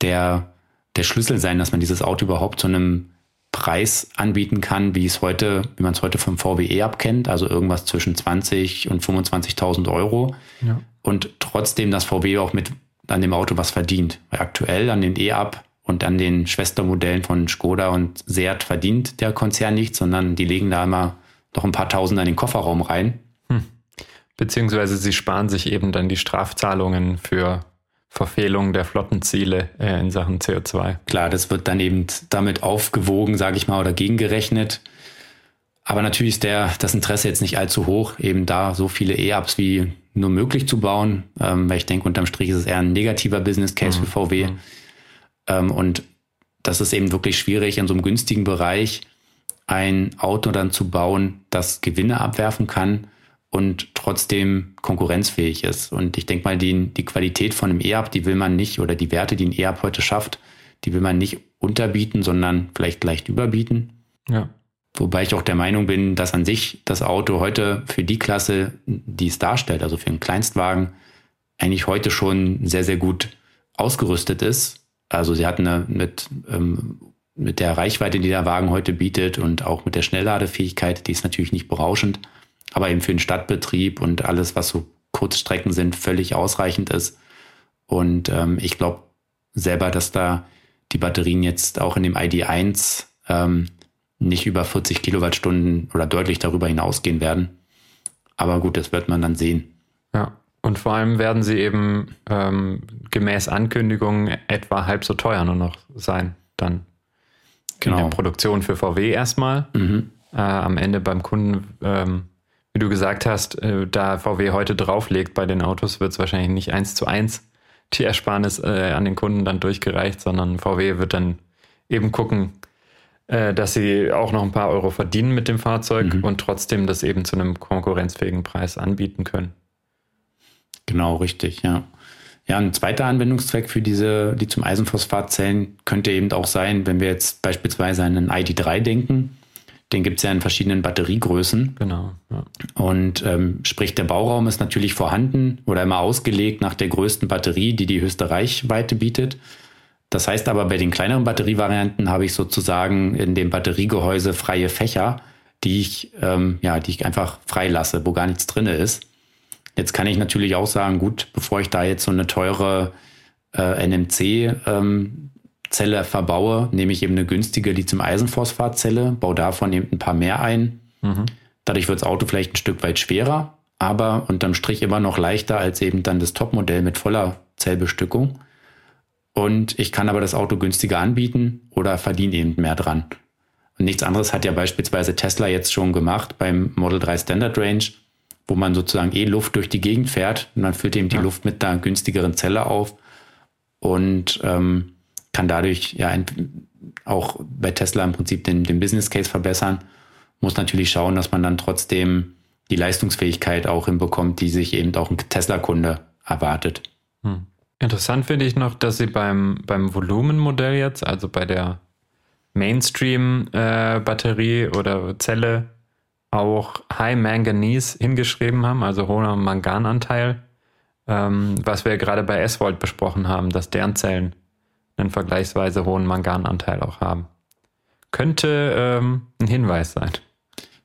der, der Schlüssel sein, dass man dieses Auto überhaupt zu einem Preis anbieten kann, wie es heute, wie man es heute vom VWE abkennt, also irgendwas zwischen 20 und 25.000 Euro. Ja. Und trotzdem das VW auch mit an dem Auto was verdient. Weil aktuell an den E-Up und an den Schwestermodellen von Skoda und Seat verdient der Konzern nichts, sondern die legen da immer noch ein paar Tausend in den Kofferraum rein. Beziehungsweise sie sparen sich eben dann die Strafzahlungen für Verfehlung der Flottenziele äh, in Sachen CO2. Klar, das wird dann eben damit aufgewogen, sage ich mal, oder gegengerechnet. Aber natürlich ist der, das Interesse jetzt nicht allzu hoch, eben da so viele E-Ups wie nur möglich zu bauen, ähm, weil ich denke, unterm Strich ist es eher ein negativer Business Case mhm. für VW. Mhm. Ähm, und das ist eben wirklich schwierig, in so einem günstigen Bereich ein Auto dann zu bauen, das Gewinne abwerfen kann und trotzdem konkurrenzfähig ist. Und ich denke mal, die, die Qualität von einem E-Up, die will man nicht, oder die Werte, die ein E-Up heute schafft, die will man nicht unterbieten, sondern vielleicht leicht überbieten. Ja. Wobei ich auch der Meinung bin, dass an sich das Auto heute für die Klasse, die es darstellt, also für einen Kleinstwagen, eigentlich heute schon sehr, sehr gut ausgerüstet ist. Also sie hat eine mit, ähm, mit der Reichweite, die der Wagen heute bietet und auch mit der Schnellladefähigkeit, die ist natürlich nicht berauschend, aber eben für den Stadtbetrieb und alles, was so Kurzstrecken sind, völlig ausreichend ist. Und ähm, ich glaube selber, dass da die Batterien jetzt auch in dem ID1 ähm, nicht über 40 Kilowattstunden oder deutlich darüber hinausgehen werden. Aber gut, das wird man dann sehen. Ja, und vor allem werden sie eben ähm, gemäß Ankündigung etwa halb so teuer nur noch sein, dann genau. in der Produktion für VW erstmal. Mhm. Äh, am Ende beim Kunden ähm, wie du gesagt hast, äh, da VW heute drauflegt bei den Autos, wird es wahrscheinlich nicht eins zu eins die Ersparnis äh, an den Kunden dann durchgereicht, sondern VW wird dann eben gucken, äh, dass sie auch noch ein paar Euro verdienen mit dem Fahrzeug mhm. und trotzdem das eben zu einem konkurrenzfähigen Preis anbieten können. Genau, richtig, ja. Ja, ein zweiter Anwendungszweck für diese, die zum Eisenphosphatzellen könnte eben auch sein, wenn wir jetzt beispielsweise an einen ID3 denken, den gibt es ja in verschiedenen Batteriegrößen. Genau. Ja. Und ähm, sprich, der Bauraum ist natürlich vorhanden oder immer ausgelegt nach der größten Batterie, die die höchste Reichweite bietet. Das heißt aber, bei den kleineren Batterievarianten habe ich sozusagen in dem Batteriegehäuse freie Fächer, die ich, ähm, ja, die ich einfach freilasse, wo gar nichts drin ist. Jetzt kann ich natürlich auch sagen, gut, bevor ich da jetzt so eine teure äh, NMC ähm, Zelle verbaue, nehme ich eben eine günstige Lithium-Eisenphosphat-Zelle, baue davon eben ein paar mehr ein. Mhm. Dadurch wird das Auto vielleicht ein Stück weit schwerer, aber unterm Strich immer noch leichter als eben dann das Topmodell mit voller Zellbestückung. Und ich kann aber das Auto günstiger anbieten oder verdiene eben mehr dran. Und nichts anderes hat ja beispielsweise Tesla jetzt schon gemacht beim Model 3 Standard Range, wo man sozusagen eh Luft durch die Gegend fährt und man füllt eben die ja. Luft mit einer günstigeren Zelle auf. Und ähm, kann dadurch ja auch bei Tesla im Prinzip den, den Business Case verbessern. Muss natürlich schauen, dass man dann trotzdem die Leistungsfähigkeit auch hinbekommt, die sich eben auch ein Tesla-Kunde erwartet. Hm. Interessant finde ich noch, dass sie beim, beim Volumenmodell jetzt, also bei der Mainstream-Batterie äh, oder Zelle, auch High Manganese hingeschrieben haben, also hoher Mangananteil ähm, was wir gerade bei S-Volt besprochen haben, dass deren Zellen einen vergleichsweise hohen Mangananteil auch haben. Könnte ähm, ein Hinweis sein.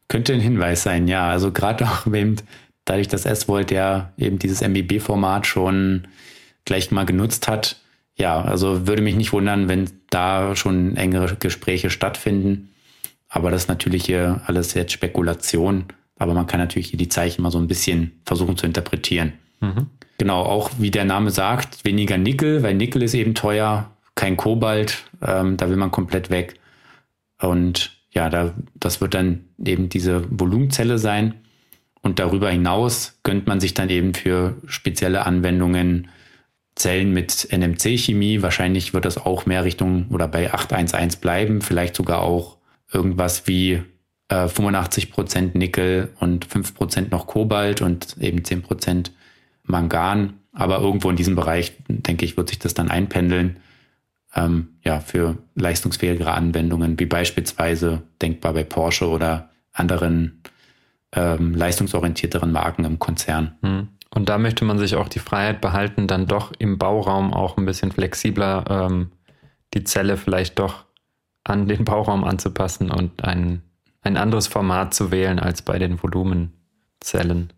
Könnte ein Hinweis sein, ja. Also gerade auch eben dadurch, dass S-Volt ja eben dieses MBB-Format schon gleich mal genutzt hat. Ja, also würde mich nicht wundern, wenn da schon engere Gespräche stattfinden. Aber das ist natürlich hier alles jetzt Spekulation. Aber man kann natürlich hier die Zeichen mal so ein bisschen versuchen zu interpretieren. Mhm. Genau, auch wie der Name sagt, weniger Nickel, weil Nickel ist eben teuer, kein Kobalt, ähm, da will man komplett weg. Und ja, da, das wird dann eben diese Volumenzelle sein. Und darüber hinaus gönnt man sich dann eben für spezielle Anwendungen Zellen mit NMC-Chemie. Wahrscheinlich wird das auch mehr Richtung oder bei 811 bleiben, vielleicht sogar auch irgendwas wie äh, 85% Nickel und 5% noch Kobalt und eben 10% Mangan. Aber irgendwo in diesem Bereich, denke ich, wird sich das dann einpendeln. Ähm, ja, für leistungsfähigere Anwendungen, wie beispielsweise denkbar bei Porsche oder anderen ähm, leistungsorientierteren Marken im Konzern. Hm. Und da möchte man sich auch die Freiheit behalten, dann doch im Bauraum auch ein bisschen flexibler ähm, die Zelle vielleicht doch an den Bauraum anzupassen und ein, ein anderes Format zu wählen als bei den Volumenzellen.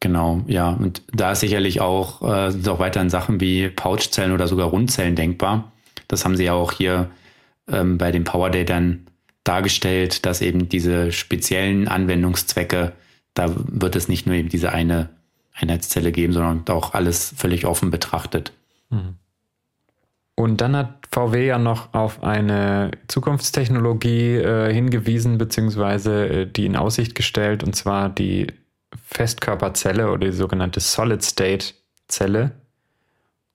Genau, ja. Und da ist sicherlich auch, äh, sind auch weiterhin Sachen wie Pouchzellen oder sogar Rundzellen denkbar. Das haben sie ja auch hier ähm, bei den Power Day dargestellt, dass eben diese speziellen Anwendungszwecke, da wird es nicht nur eben diese eine Einheitszelle geben, sondern auch alles völlig offen betrachtet. Mhm. Und dann hat VW ja noch auf eine Zukunftstechnologie äh, hingewiesen, beziehungsweise äh, die in Aussicht gestellt, und zwar die Festkörperzelle oder die sogenannte Solid-State-Zelle.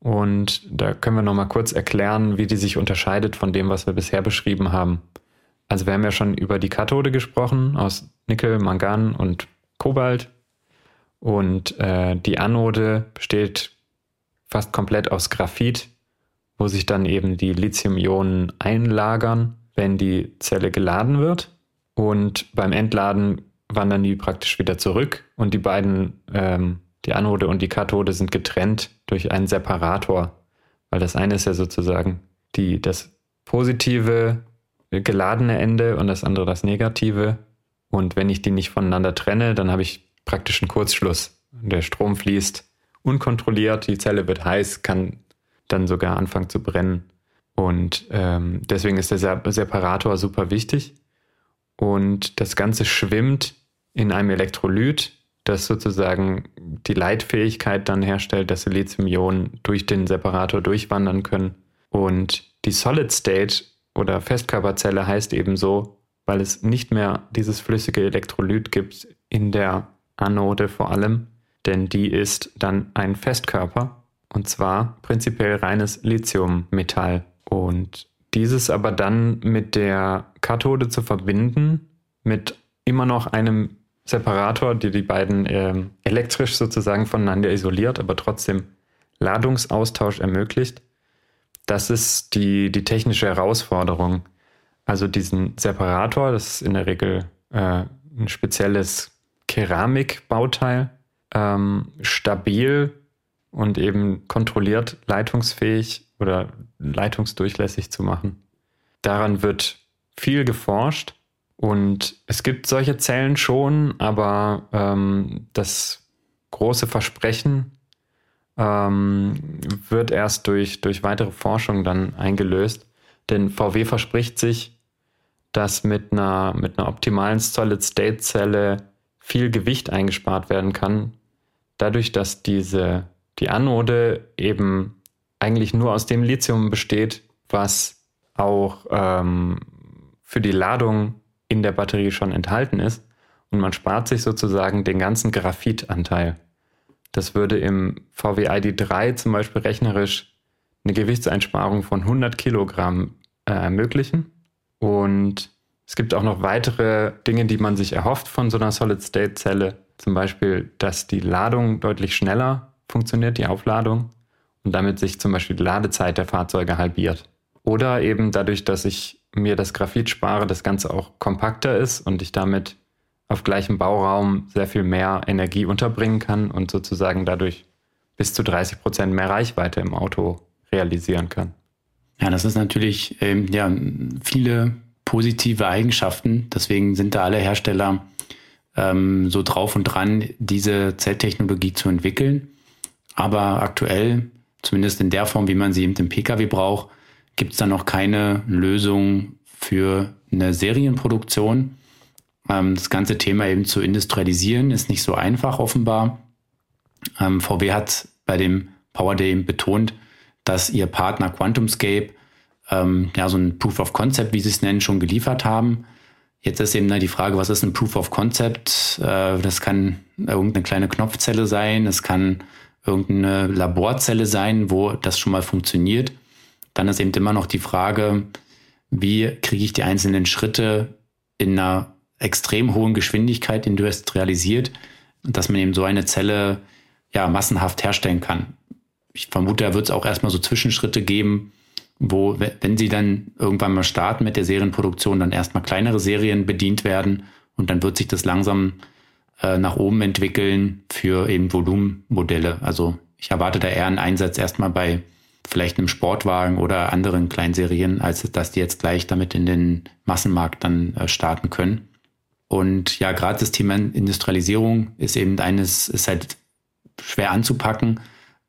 Und da können wir noch mal kurz erklären, wie die sich unterscheidet von dem, was wir bisher beschrieben haben. Also wir haben ja schon über die Kathode gesprochen aus Nickel, Mangan und Kobalt. Und äh, die Anode besteht fast komplett aus Graphit, wo sich dann eben die Lithium-Ionen einlagern, wenn die Zelle geladen wird. Und beim Entladen wandern die praktisch wieder zurück und die beiden, ähm, die Anode und die Kathode, sind getrennt durch einen Separator. Weil das eine ist ja sozusagen die, das positive geladene Ende und das andere das negative. Und wenn ich die nicht voneinander trenne, dann habe ich praktisch einen Kurzschluss. Der Strom fließt unkontrolliert, die Zelle wird heiß, kann dann sogar anfangen zu brennen. Und ähm, deswegen ist der Separator super wichtig. Und das Ganze schwimmt in einem Elektrolyt, das sozusagen die Leitfähigkeit dann herstellt, dass Lithium-Ionen durch den Separator durchwandern können. Und die Solid State oder Festkörperzelle heißt eben so, weil es nicht mehr dieses flüssige Elektrolyt gibt in der Anode vor allem, denn die ist dann ein Festkörper und zwar prinzipiell reines Lithiummetall. Und dieses aber dann mit der Kathode zu verbinden, mit immer noch einem Separator, der die beiden äh, elektrisch sozusagen voneinander isoliert, aber trotzdem Ladungsaustausch ermöglicht. Das ist die, die technische Herausforderung. Also diesen Separator, das ist in der Regel äh, ein spezielles Keramikbauteil, ähm, stabil und eben kontrolliert leitungsfähig oder leitungsdurchlässig zu machen. Daran wird viel geforscht und es gibt solche Zellen schon, aber ähm, das große Versprechen ähm, wird erst durch, durch weitere Forschung dann eingelöst. Denn VW verspricht sich, dass mit einer, mit einer optimalen Solid-State-Zelle viel Gewicht eingespart werden kann, dadurch, dass diese, die Anode eben eigentlich nur aus dem Lithium besteht, was auch ähm, für die Ladung in der Batterie schon enthalten ist und man spart sich sozusagen den ganzen Graphitanteil. Das würde im VW ID3 zum Beispiel rechnerisch eine Gewichtseinsparung von 100 Kilogramm äh, ermöglichen. Und es gibt auch noch weitere Dinge, die man sich erhofft von so einer Solid-State-Zelle. Zum Beispiel, dass die Ladung deutlich schneller funktioniert, die Aufladung, und damit sich zum Beispiel die Ladezeit der Fahrzeuge halbiert. Oder eben dadurch, dass ich mir das Graphit spare, das Ganze auch kompakter ist und ich damit auf gleichem Bauraum sehr viel mehr Energie unterbringen kann und sozusagen dadurch bis zu 30 Prozent mehr Reichweite im Auto realisieren kann. Ja, das ist natürlich ähm, ja, viele positive Eigenschaften. Deswegen sind da alle Hersteller ähm, so drauf und dran, diese Zelltechnologie zu entwickeln. Aber aktuell, zumindest in der Form, wie man sie eben im Pkw braucht, gibt es da noch keine Lösung für eine Serienproduktion. Ähm, das ganze Thema eben zu industrialisieren ist nicht so einfach offenbar. Ähm, VW hat bei dem Power Day betont, dass ihr Partner QuantumScape ähm, ja so ein Proof of Concept, wie sie es nennen, schon geliefert haben. Jetzt ist eben die Frage, was ist ein Proof of Concept? Äh, das kann irgendeine kleine Knopfzelle sein, es kann irgendeine Laborzelle sein, wo das schon mal funktioniert. Dann ist eben immer noch die Frage, wie kriege ich die einzelnen Schritte in einer extrem hohen Geschwindigkeit industrialisiert, dass man eben so eine Zelle ja massenhaft herstellen kann. Ich vermute, da wird es auch erstmal so Zwischenschritte geben, wo, wenn sie dann irgendwann mal starten mit der Serienproduktion, dann erstmal kleinere Serien bedient werden und dann wird sich das langsam äh, nach oben entwickeln für eben Volumenmodelle. Also ich erwarte da eher einen Einsatz erstmal bei vielleicht einem Sportwagen oder anderen Kleinserien, als dass die jetzt gleich damit in den Massenmarkt dann äh, starten können. Und ja, gerade das Thema Industrialisierung ist eben eines, ist halt schwer anzupacken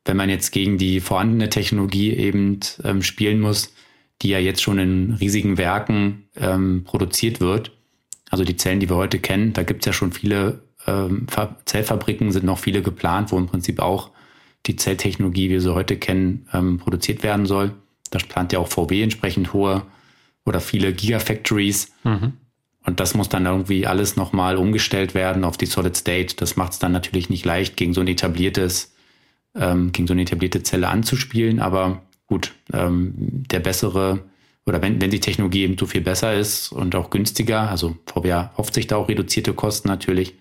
wenn man jetzt gegen die vorhandene Technologie eben ähm, spielen muss, die ja jetzt schon in riesigen Werken ähm, produziert wird. Also die Zellen, die wir heute kennen, da gibt es ja schon viele ähm, Zellfabriken, sind noch viele geplant, wo im Prinzip auch die Zelltechnologie, wie wir sie heute kennen, ähm, produziert werden soll. Da plant ja auch VW entsprechend hohe oder viele Gigafactories. Mhm. Und das muss dann irgendwie alles nochmal umgestellt werden auf die Solid State. Das macht es dann natürlich nicht leicht gegen so ein etabliertes ähm, gegen so eine etablierte Zelle anzuspielen. Aber gut, ähm, der bessere oder wenn, wenn die Technologie eben so viel besser ist und auch günstiger, also VW hofft sich da auch reduzierte Kosten natürlich,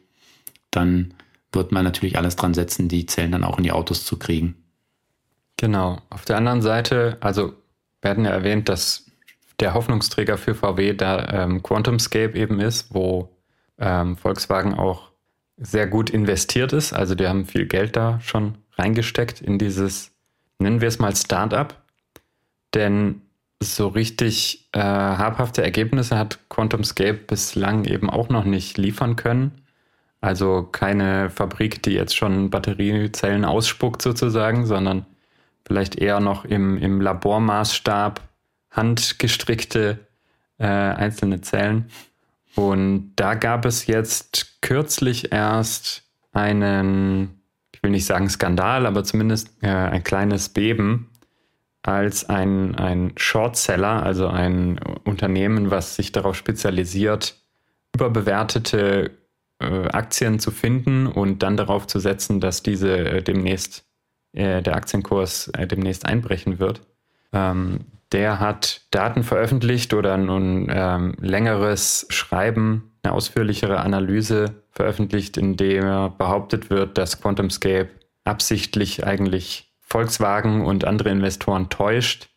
dann wird man natürlich alles dran setzen, die Zellen dann auch in die Autos zu kriegen. Genau. Auf der anderen Seite, also werden ja erwähnt, dass der Hoffnungsträger für VW da ähm, QuantumScape eben ist, wo ähm, Volkswagen auch sehr gut investiert ist. Also die haben viel Geld da schon reingesteckt in dieses, nennen wir es mal Startup. Denn so richtig äh, habhafte Ergebnisse hat QuantumScape bislang eben auch noch nicht liefern können. Also keine Fabrik, die jetzt schon Batteriezellen ausspuckt sozusagen, sondern vielleicht eher noch im, im Labormaßstab handgestrickte äh, einzelne Zellen. Und da gab es jetzt kürzlich erst einen ich will nicht sagen Skandal, aber zumindest äh, ein kleines Beben, als ein, ein Shortseller, also ein Unternehmen, was sich darauf spezialisiert, überbewertete Aktien zu finden und dann darauf zu setzen, dass diese äh, demnächst äh, der Aktienkurs äh, demnächst einbrechen wird. Ähm, der hat Daten veröffentlicht oder ein ähm, längeres Schreiben, eine ausführlichere Analyse veröffentlicht, in dem behauptet wird, dass QuantumScape absichtlich eigentlich Volkswagen und andere Investoren täuscht,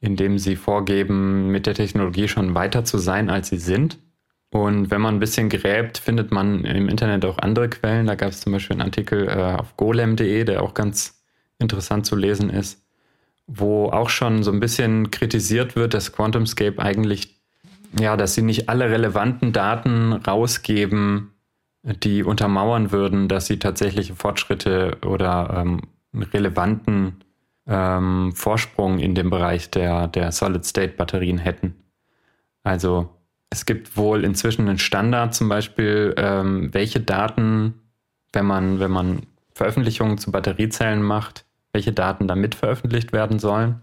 indem sie vorgeben, mit der Technologie schon weiter zu sein, als sie sind. Und wenn man ein bisschen gräbt, findet man im Internet auch andere Quellen. Da gab es zum Beispiel einen Artikel äh, auf golem.de, der auch ganz interessant zu lesen ist, wo auch schon so ein bisschen kritisiert wird, dass QuantumScape eigentlich, ja, dass sie nicht alle relevanten Daten rausgeben, die untermauern würden, dass sie tatsächliche Fortschritte oder ähm, relevanten ähm, Vorsprung in dem Bereich der, der Solid-State-Batterien hätten. Also es gibt wohl inzwischen einen Standard zum Beispiel, ähm, welche Daten, wenn man, wenn man Veröffentlichungen zu Batteriezellen macht, welche Daten damit veröffentlicht werden sollen,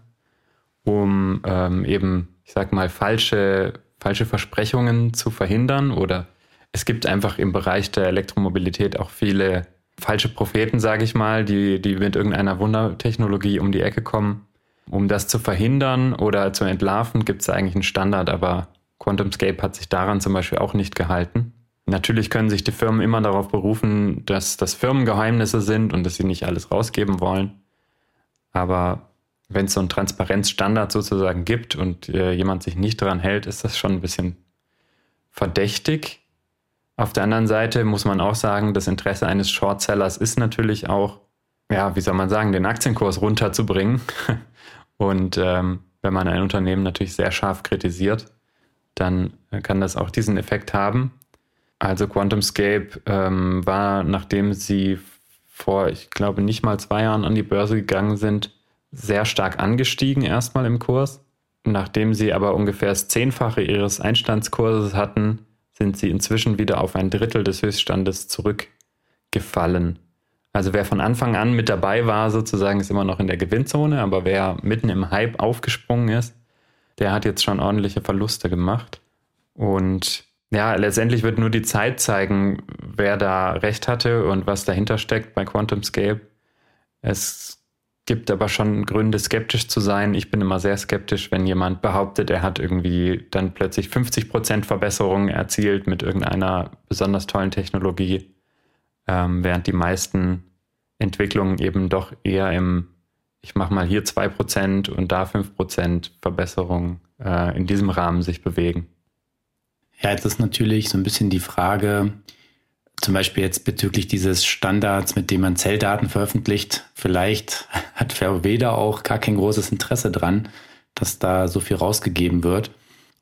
um ähm, eben, ich sag mal, falsche, falsche Versprechungen zu verhindern oder es gibt einfach im Bereich der Elektromobilität auch viele falsche Propheten, sage ich mal, die, die mit irgendeiner Wundertechnologie um die Ecke kommen. Um das zu verhindern oder zu entlarven, gibt es eigentlich einen Standard, aber QuantumScape hat sich daran zum Beispiel auch nicht gehalten. Natürlich können sich die Firmen immer darauf berufen, dass das Firmengeheimnisse sind und dass sie nicht alles rausgeben wollen. Aber wenn es so einen Transparenzstandard sozusagen gibt und äh, jemand sich nicht daran hält, ist das schon ein bisschen verdächtig. Auf der anderen Seite muss man auch sagen, das Interesse eines Shortsellers ist natürlich auch ja, wie soll man sagen, den Aktienkurs runterzubringen. Und ähm, wenn man ein Unternehmen natürlich sehr scharf kritisiert, dann kann das auch diesen Effekt haben. Also QuantumScape ähm, war, nachdem sie vor, ich glaube, nicht mal zwei Jahren an die Börse gegangen sind, sehr stark angestiegen erstmal im Kurs. Nachdem sie aber ungefähr das Zehnfache ihres Einstandskurses hatten, sind sie inzwischen wieder auf ein Drittel des Höchststandes zurückgefallen. Also wer von Anfang an mit dabei war, sozusagen, ist immer noch in der Gewinnzone, aber wer mitten im Hype aufgesprungen ist, der hat jetzt schon ordentliche Verluste gemacht. Und ja, letztendlich wird nur die Zeit zeigen, wer da recht hatte und was dahinter steckt bei QuantumScape. Es gibt aber schon Gründe, skeptisch zu sein. Ich bin immer sehr skeptisch, wenn jemand behauptet, er hat irgendwie dann plötzlich 50% Verbesserungen erzielt mit irgendeiner besonders tollen Technologie, ähm, während die meisten Entwicklungen eben doch eher im, ich mache mal hier 2% und da 5% Verbesserung äh, in diesem Rahmen sich bewegen. Ja, jetzt ist natürlich so ein bisschen die Frage, zum Beispiel jetzt bezüglich dieses Standards, mit dem man Zelldaten veröffentlicht, vielleicht hat VW da auch gar kein großes Interesse dran, dass da so viel rausgegeben wird.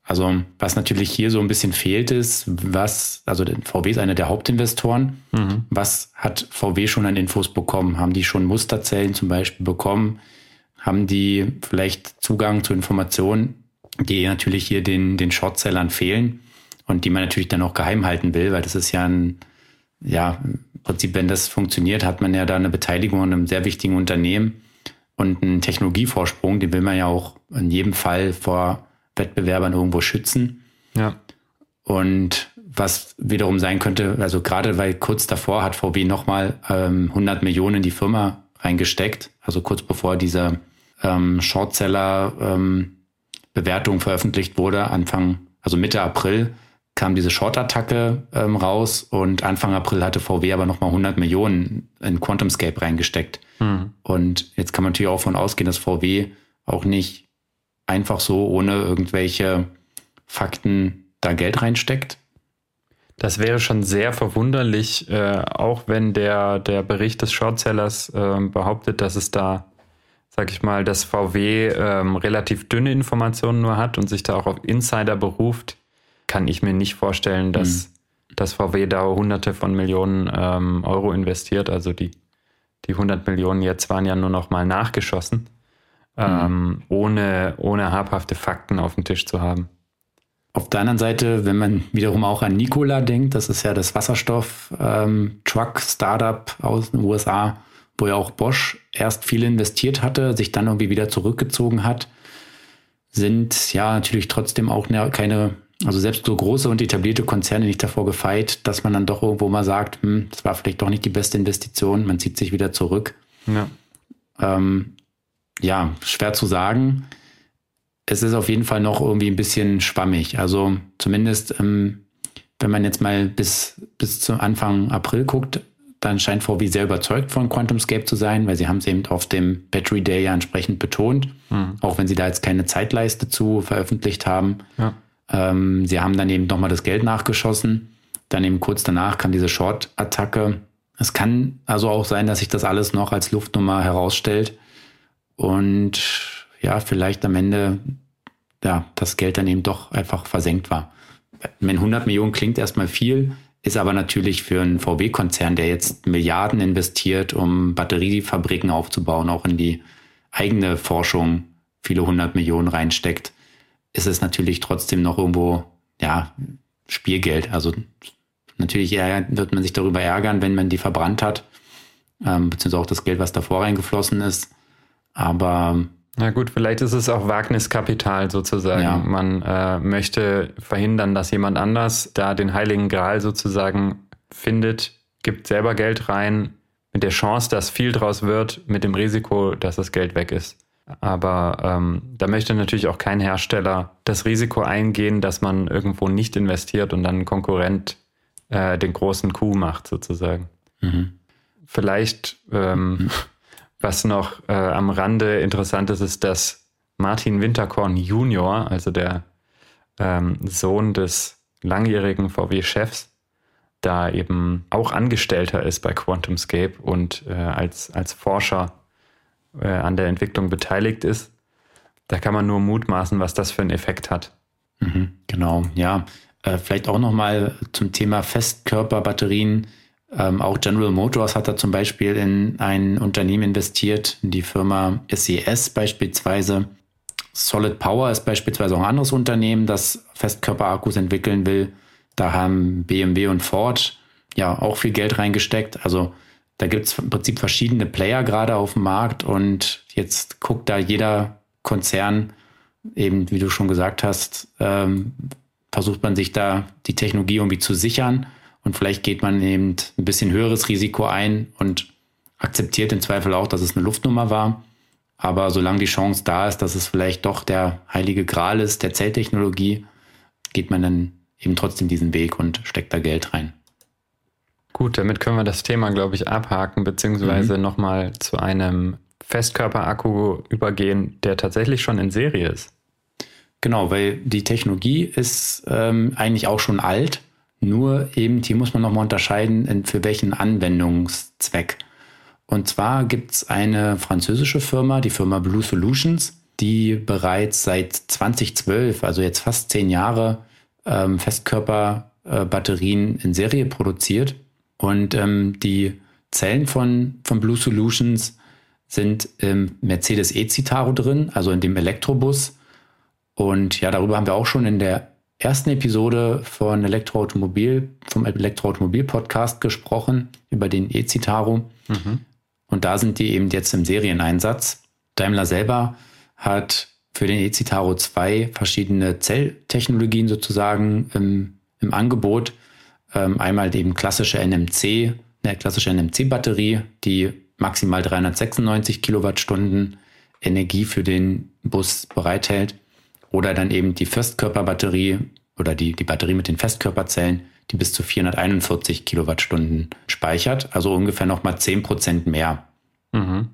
Also was natürlich hier so ein bisschen fehlt ist, was, also VW ist einer der Hauptinvestoren. Mhm. Was hat VW schon an Infos bekommen? Haben die schon Musterzellen zum Beispiel bekommen? Haben die vielleicht Zugang zu Informationen, die natürlich hier den, den Shortsellern fehlen? und die man natürlich dann auch geheim halten will, weil das ist ja ein, ja, im Prinzip, wenn das funktioniert, hat man ja da eine Beteiligung an einem sehr wichtigen Unternehmen und einen Technologievorsprung, den will man ja auch in jedem Fall vor Wettbewerbern irgendwo schützen. Ja. Und was wiederum sein könnte, also gerade weil kurz davor hat VW nochmal ähm, 100 Millionen in die Firma reingesteckt, also kurz bevor diese ähm, Shortseller ähm, Bewertung veröffentlicht wurde, Anfang, also Mitte April, kam diese Short-Attacke ähm, raus und Anfang April hatte VW aber nochmal 100 Millionen in QuantumScape reingesteckt. Mhm. Und jetzt kann man natürlich auch davon ausgehen, dass VW auch nicht einfach so ohne irgendwelche Fakten da Geld reinsteckt. Das wäre schon sehr verwunderlich, äh, auch wenn der, der Bericht des Shortsellers äh, behauptet, dass es da, sag ich mal, dass VW ähm, relativ dünne Informationen nur hat und sich da auch auf Insider beruft kann ich mir nicht vorstellen, dass, mhm. dass VW da hunderte von Millionen ähm, Euro investiert. Also die, die 100 Millionen jetzt waren ja nur noch mal nachgeschossen. Ähm, ohne, ohne habhafte Fakten auf dem Tisch zu haben. Auf der anderen Seite, wenn man wiederum auch an Nikola denkt, das ist ja das Wasserstoff-Truck-Startup ähm, aus den USA, wo ja auch Bosch erst viel investiert hatte, sich dann irgendwie wieder zurückgezogen hat, sind ja natürlich trotzdem auch ne, keine also selbst so große und etablierte Konzerne nicht davor gefeit, dass man dann doch irgendwo mal sagt, hm, das war vielleicht doch nicht die beste Investition, man zieht sich wieder zurück. Ja, ähm, ja schwer zu sagen. Es ist auf jeden Fall noch irgendwie ein bisschen schwammig. Also zumindest, ähm, wenn man jetzt mal bis, bis zum Anfang April guckt, dann scheint VW sehr überzeugt von QuantumScape zu sein, weil sie haben es eben auf dem Battery Day ja entsprechend betont, mhm. auch wenn sie da jetzt keine Zeitleiste zu veröffentlicht haben. Ja. Ähm, sie haben dann eben nochmal das Geld nachgeschossen. Dann eben kurz danach kam diese Short-Attacke. Es kann also auch sein, dass sich das alles noch als Luftnummer herausstellt und ja, vielleicht am Ende ja, das Geld dann eben doch einfach versenkt war. Wenn 100 Millionen klingt erstmal viel, ist aber natürlich für einen VW-Konzern, der jetzt Milliarden investiert, um Batteriefabriken aufzubauen, auch in die eigene Forschung viele hundert Millionen reinsteckt, ist es natürlich trotzdem noch irgendwo, ja, Spielgeld. Also natürlich wird man sich darüber ärgern, wenn man die verbrannt hat, ähm, beziehungsweise auch das Geld, was davor reingeflossen ist. Aber na gut, vielleicht ist es auch Wagniskapital sozusagen. Ja. Man äh, möchte verhindern, dass jemand anders da den heiligen Gral sozusagen findet, gibt selber Geld rein, mit der Chance, dass viel draus wird, mit dem Risiko, dass das Geld weg ist. Aber ähm, da möchte natürlich auch kein Hersteller das Risiko eingehen, dass man irgendwo nicht investiert und dann ein Konkurrent äh, den großen Coup macht, sozusagen. Mhm. Vielleicht, ähm, mhm. was noch äh, am Rande interessant ist, ist, dass Martin Winterkorn Junior, also der ähm, Sohn des langjährigen VW-Chefs, da eben auch Angestellter ist bei QuantumScape und äh, als, als Forscher äh, an der Entwicklung beteiligt ist. Da kann man nur mutmaßen, was das für einen Effekt hat. Mhm, genau, ja. Äh, vielleicht auch nochmal zum Thema Festkörperbatterien. Ähm, auch General Motors hat da zum Beispiel in ein Unternehmen investiert, die Firma SES e beispielsweise. Solid Power ist beispielsweise auch ein anderes Unternehmen, das Festkörperakkus entwickeln will. Da haben BMW und Ford ja auch viel Geld reingesteckt. Also da gibt es im Prinzip verschiedene Player gerade auf dem Markt und jetzt guckt da jeder Konzern eben, wie du schon gesagt hast, ähm, versucht man sich da die Technologie irgendwie zu sichern und vielleicht geht man eben ein bisschen höheres Risiko ein und akzeptiert im Zweifel auch, dass es eine Luftnummer war. Aber solange die Chance da ist, dass es vielleicht doch der heilige Gral ist, der Zelltechnologie, geht man dann eben trotzdem diesen Weg und steckt da Geld rein. Gut, damit können wir das Thema, glaube ich, abhaken, beziehungsweise mhm. nochmal zu einem Festkörperakku übergehen, der tatsächlich schon in Serie ist. Genau, weil die Technologie ist ähm, eigentlich auch schon alt, nur eben hier muss man nochmal unterscheiden, für welchen Anwendungszweck. Und zwar gibt es eine französische Firma, die Firma Blue Solutions, die bereits seit 2012, also jetzt fast zehn Jahre, ähm, Festkörperbatterien in Serie produziert. Und ähm, die Zellen von, von Blue Solutions sind im Mercedes E-Citaro drin, also in dem Elektrobus. Und ja, darüber haben wir auch schon in der ersten Episode von Elektroautomobil, vom Elektroautomobil-Podcast gesprochen, über den E-Citaro. Mhm. Und da sind die eben jetzt im Serieneinsatz. Daimler selber hat für den E-Citaro zwei verschiedene Zelltechnologien sozusagen im, im Angebot. Ähm, einmal eben klassische NMC, eine klassische NMC-Batterie, die maximal 396 Kilowattstunden Energie für den Bus bereithält. Oder dann eben die Festkörperbatterie oder die, die Batterie mit den Festkörperzellen, die bis zu 441 Kilowattstunden speichert, also ungefähr nochmal 10 Prozent mehr. Mhm.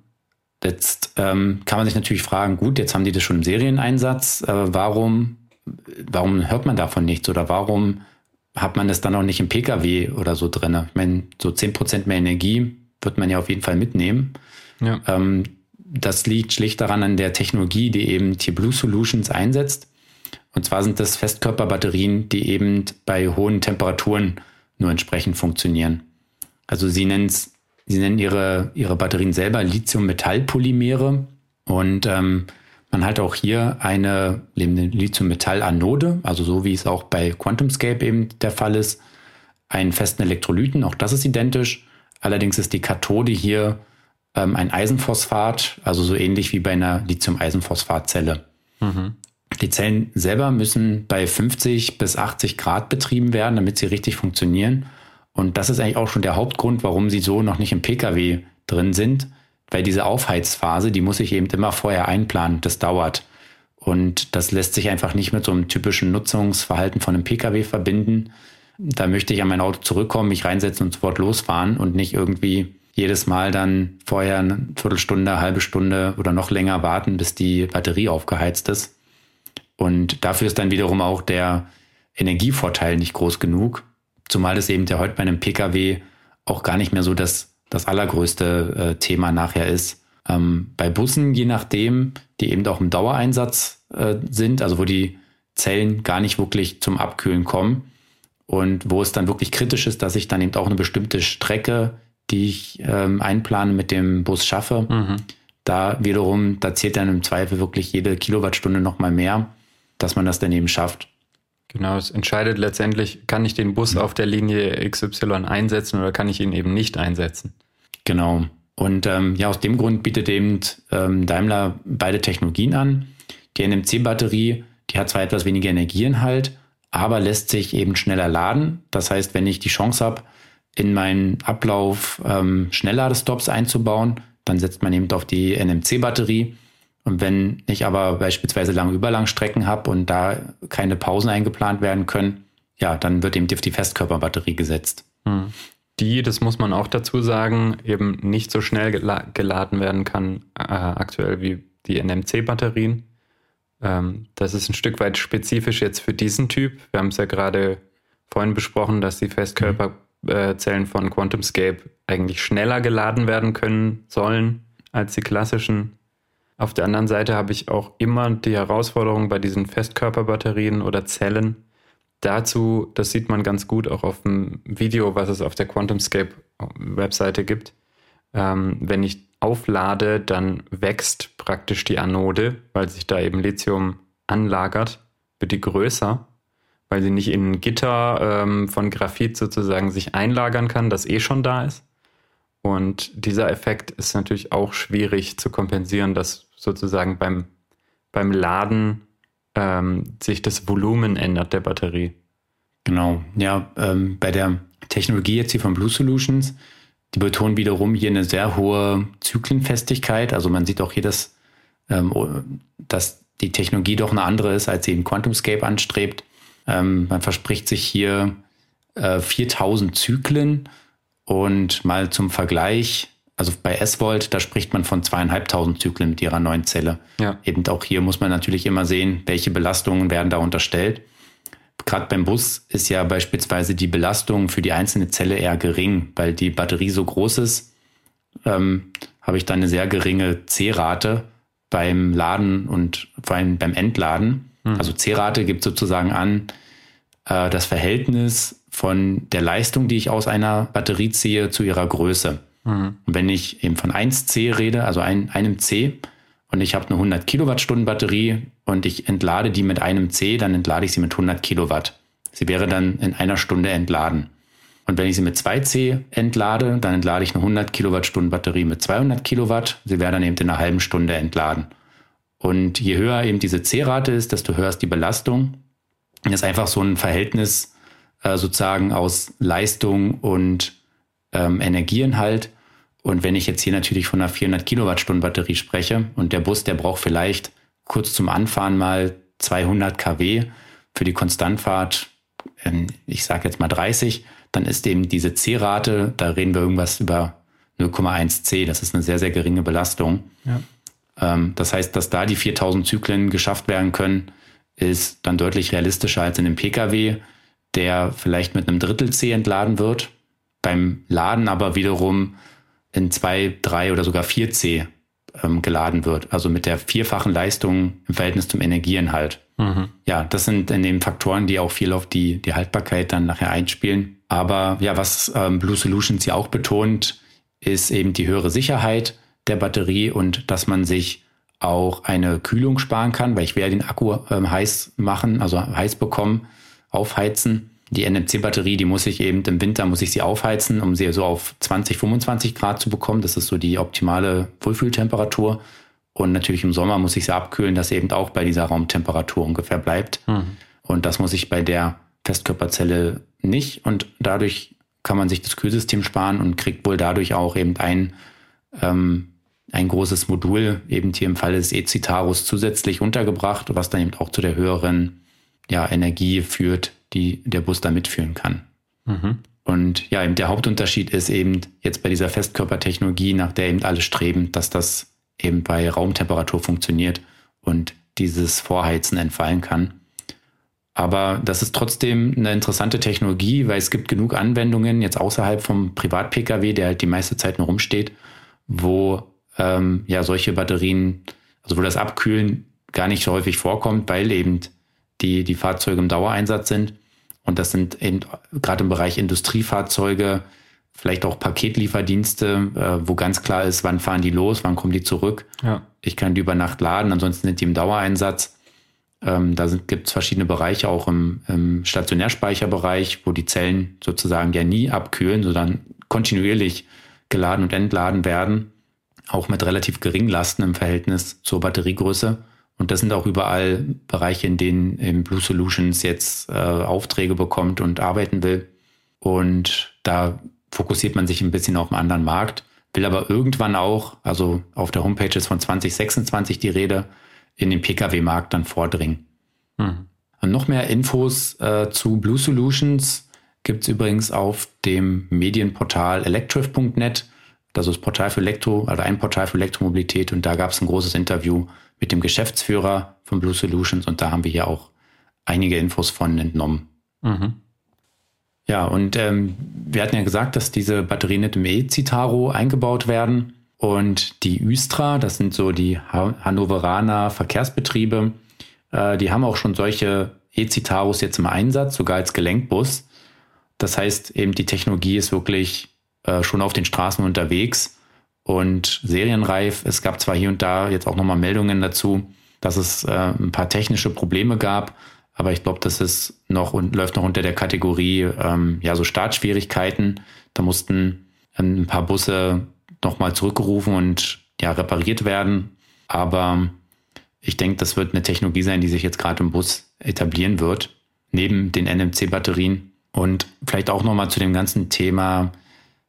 Jetzt ähm, kann man sich natürlich fragen, gut, jetzt haben die das schon im Serieneinsatz, äh, warum, warum hört man davon nichts oder warum hat man das dann auch nicht im Pkw oder so drin? Ich meine, so 10 Prozent mehr Energie wird man ja auf jeden Fall mitnehmen. Ja. Ähm, das liegt schlicht daran an der Technologie, die eben T-Blue Solutions einsetzt. Und zwar sind das Festkörperbatterien, die eben bei hohen Temperaturen nur entsprechend funktionieren. Also sie, sie nennen ihre, ihre Batterien selber Lithium-Metall-Polymere und ähm, man hat auch hier eine, eine Lithium-Metall-Anode, also so wie es auch bei QuantumScape eben der Fall ist, einen festen Elektrolyten, auch das ist identisch. Allerdings ist die Kathode hier ähm, ein Eisenphosphat, also so ähnlich wie bei einer Lithium-Eisenphosphat-Zelle. Mhm. Die Zellen selber müssen bei 50 bis 80 Grad betrieben werden, damit sie richtig funktionieren. Und das ist eigentlich auch schon der Hauptgrund, warum sie so noch nicht im Pkw drin sind, weil diese Aufheizphase, die muss ich eben immer vorher einplanen. Das dauert. Und das lässt sich einfach nicht mit so einem typischen Nutzungsverhalten von einem Pkw verbinden. Da möchte ich an mein Auto zurückkommen, mich reinsetzen und sofort losfahren und nicht irgendwie jedes Mal dann vorher eine Viertelstunde, halbe Stunde oder noch länger warten, bis die Batterie aufgeheizt ist. Und dafür ist dann wiederum auch der Energievorteil nicht groß genug, zumal es eben ja heute bei einem Pkw auch gar nicht mehr so das, das allergrößte äh, Thema nachher ist. Ähm, bei Bussen, je nachdem, die eben auch im Dauereinsatz äh, sind, also wo die Zellen gar nicht wirklich zum Abkühlen kommen, und wo es dann wirklich kritisch ist, dass ich dann eben auch eine bestimmte Strecke, die ich ähm, einplane, mit dem Bus schaffe. Mhm. Da wiederum, da zählt dann im Zweifel wirklich jede Kilowattstunde nochmal mehr, dass man das dann eben schafft. Genau, es entscheidet letztendlich, kann ich den Bus mhm. auf der Linie XY einsetzen oder kann ich ihn eben nicht einsetzen. Genau. Und ähm, ja, aus dem Grund bietet eben ähm, Daimler beide Technologien an. Die NMC-Batterie, die hat zwar etwas weniger Energieinhalt, aber lässt sich eben schneller laden. Das heißt, wenn ich die Chance habe, in meinen Ablauf ähm, Schnellladestops einzubauen, dann setzt man eben auf die NMC-Batterie. Und wenn ich aber beispielsweise lang Überlangstrecken habe und da keine Pausen eingeplant werden können, ja, dann wird eben auf die Festkörperbatterie gesetzt. Hm. Die, das muss man auch dazu sagen, eben nicht so schnell geladen werden kann äh, aktuell wie die NMC-Batterien. Ähm, das ist ein Stück weit spezifisch jetzt für diesen Typ. Wir haben es ja gerade vorhin besprochen, dass die Festkörper äh, Zellen von QuantumScape eigentlich schneller geladen werden können sollen als die klassischen. Auf der anderen Seite habe ich auch immer die Herausforderung bei diesen Festkörperbatterien oder Zellen. Dazu, das sieht man ganz gut auch auf dem Video, was es auf der QuantumScape-Webseite gibt. Ähm, wenn ich auflade, dann wächst praktisch die Anode, weil sich da eben Lithium anlagert, wird die größer, weil sie nicht in Gitter ähm, von Graphit sozusagen sich einlagern kann, das eh schon da ist. Und dieser Effekt ist natürlich auch schwierig zu kompensieren, dass sozusagen beim, beim Laden ähm, sich das Volumen ändert der Batterie. Genau, ja, ähm, bei der Technologie jetzt hier von Blue Solutions, die betonen wiederum hier eine sehr hohe Zyklenfestigkeit. Also man sieht auch hier, dass, ähm, dass die Technologie doch eine andere ist, als sie eben QuantumScape anstrebt. Ähm, man verspricht sich hier äh, 4000 Zyklen und mal zum Vergleich, also bei S-Volt, da spricht man von zweieinhalbtausend Zyklen mit ihrer neuen Zelle. Ja. Eben auch hier muss man natürlich immer sehen, welche Belastungen werden da unterstellt. Gerade beim Bus ist ja beispielsweise die Belastung für die einzelne Zelle eher gering, weil die Batterie so groß ist, ähm, habe ich dann eine sehr geringe C-Rate beim Laden und vor allem beim Entladen. Mhm. Also C-Rate gibt sozusagen an äh, das Verhältnis von der Leistung, die ich aus einer Batterie ziehe, zu ihrer Größe. Mhm. Und wenn ich eben von 1C rede, also ein, einem C, und ich habe eine 100 Kilowattstunden Batterie und ich entlade die mit einem C, dann entlade ich sie mit 100 Kilowatt. Sie wäre dann in einer Stunde entladen. Und wenn ich sie mit 2C entlade, dann entlade ich eine 100 Kilowattstunden Batterie mit 200 Kilowatt. Sie wäre dann eben in einer halben Stunde entladen. Und je höher eben diese C-Rate ist, desto höher ist die Belastung. Das ist einfach so ein Verhältnis äh, sozusagen aus Leistung und ähm, Energieinhalt. Und wenn ich jetzt hier natürlich von einer 400 Kilowattstunden Batterie spreche und der Bus, der braucht vielleicht kurz zum Anfahren mal 200 kW für die Konstantfahrt, ähm, ich sage jetzt mal 30, dann ist eben diese C-Rate, da reden wir irgendwas über 0,1 C, das ist eine sehr, sehr geringe Belastung. Ja. Ähm, das heißt, dass da die 4000 Zyklen geschafft werden können, ist dann deutlich realistischer als in einem Pkw, der vielleicht mit einem Drittel C entladen wird, beim Laden aber wiederum in zwei, drei oder sogar vier C ähm, geladen wird. Also mit der vierfachen Leistung im Verhältnis zum Energieinhalt. Mhm. Ja, das sind in den Faktoren, die auch viel auf die, die Haltbarkeit dann nachher einspielen. Aber ja, was ähm, Blue Solutions ja auch betont, ist eben die höhere Sicherheit der Batterie und dass man sich auch eine Kühlung sparen kann, weil ich werde den Akku ähm, heiß machen, also heiß bekommen aufheizen. Die NMC-Batterie, die muss ich eben im Winter muss ich sie aufheizen, um sie so auf 20, 25 Grad zu bekommen. Das ist so die optimale Wohlfühltemperatur. Und natürlich im Sommer muss ich sie abkühlen, dass sie eben auch bei dieser Raumtemperatur ungefähr bleibt. Mhm. Und das muss ich bei der Festkörperzelle nicht. Und dadurch kann man sich das Kühlsystem sparen und kriegt wohl dadurch auch eben ein, ähm, ein großes Modul, eben hier im Falle des E-Citarus zusätzlich untergebracht, was dann eben auch zu der höheren ja, Energie führt, die der Bus da mitführen kann. Mhm. Und ja, eben der Hauptunterschied ist eben jetzt bei dieser Festkörpertechnologie, nach der eben alle streben, dass das eben bei Raumtemperatur funktioniert und dieses Vorheizen entfallen kann. Aber das ist trotzdem eine interessante Technologie, weil es gibt genug Anwendungen jetzt außerhalb vom Privat-Pkw, der halt die meiste Zeit nur rumsteht, wo ähm, ja solche Batterien, also wo das Abkühlen gar nicht so häufig vorkommt, weil eben die, die Fahrzeuge im Dauereinsatz sind. Und das sind eben gerade im Bereich Industriefahrzeuge, vielleicht auch Paketlieferdienste, äh, wo ganz klar ist, wann fahren die los, wann kommen die zurück. Ja. Ich kann die über Nacht laden, ansonsten sind die im Dauereinsatz. Ähm, da gibt es verschiedene Bereiche, auch im, im Stationärspeicherbereich, wo die Zellen sozusagen ja nie abkühlen, sondern kontinuierlich geladen und entladen werden, auch mit relativ geringen Lasten im Verhältnis zur Batteriegröße. Und das sind auch überall Bereiche, in denen eben Blue Solutions jetzt äh, Aufträge bekommt und arbeiten will. Und da fokussiert man sich ein bisschen auf einen anderen Markt, will aber irgendwann auch, also auf der Homepage ist von 2026 die Rede, in den Pkw-Markt dann vordringen. Mhm. Und noch mehr Infos äh, zu Blue Solutions gibt es übrigens auf dem Medienportal electrif.net. Das ist Portal für Elektro, also ein Portal für Elektromobilität. Und da gab es ein großes Interview mit dem Geschäftsführer von Blue Solutions und da haben wir hier auch einige Infos von entnommen. Mhm. Ja, und ähm, wir hatten ja gesagt, dass diese Batterien nicht im E-Citaro eingebaut werden. Und die Üstra, das sind so die Hannoveraner Verkehrsbetriebe, äh, die haben auch schon solche E-Citaros jetzt im Einsatz, sogar als Gelenkbus. Das heißt, eben die Technologie ist wirklich äh, schon auf den Straßen unterwegs und serienreif. Es gab zwar hier und da jetzt auch nochmal Meldungen dazu, dass es äh, ein paar technische Probleme gab, aber ich glaube, das ist noch und läuft noch unter der Kategorie ähm, ja so Startschwierigkeiten. Da mussten ein paar Busse nochmal zurückgerufen und ja, repariert werden. Aber ich denke, das wird eine Technologie sein, die sich jetzt gerade im Bus etablieren wird, neben den NMC-Batterien. Und vielleicht auch nochmal zu dem ganzen Thema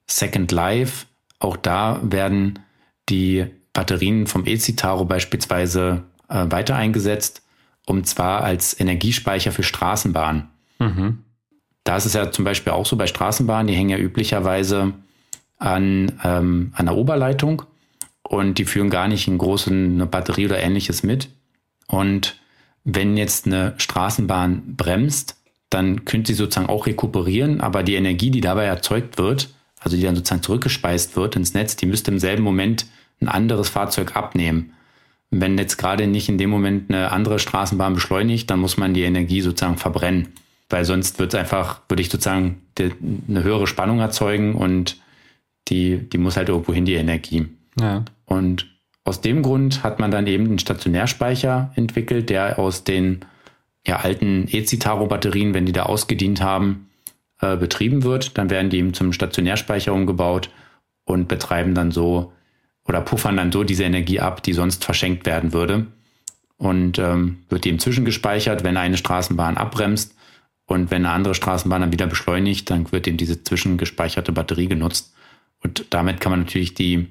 Second Life. Auch da werden die Batterien vom E-Citaro beispielsweise äh, weiter eingesetzt, und zwar als Energiespeicher für Straßenbahnen. Mhm. Da ist es ja zum Beispiel auch so bei Straßenbahnen, die hängen ja üblicherweise an, ähm, an der Oberleitung und die führen gar nicht einen großen eine Batterie oder ähnliches mit. Und wenn jetzt eine Straßenbahn bremst, dann könnte sie sozusagen auch rekuperieren, aber die Energie, die dabei erzeugt wird, also die dann sozusagen zurückgespeist wird ins Netz, die müsste im selben Moment ein anderes Fahrzeug abnehmen. Wenn jetzt gerade nicht in dem Moment eine andere Straßenbahn beschleunigt, dann muss man die Energie sozusagen verbrennen. Weil sonst wird es einfach, würde ich sozusagen eine höhere Spannung erzeugen und die, die muss halt irgendwo hin, die Energie. Ja. Und aus dem Grund hat man dann eben einen Stationärspeicher entwickelt, der aus den ja, alten E-Citaro-Batterien, wenn die da ausgedient haben, äh, betrieben wird. Dann werden die eben zum Stationärspeicher umgebaut und betreiben dann so oder puffern dann so diese Energie ab, die sonst verschenkt werden würde. Und ähm, wird eben zwischengespeichert, wenn eine Straßenbahn abbremst und wenn eine andere Straßenbahn dann wieder beschleunigt, dann wird eben diese zwischengespeicherte Batterie genutzt. Und damit kann man natürlich die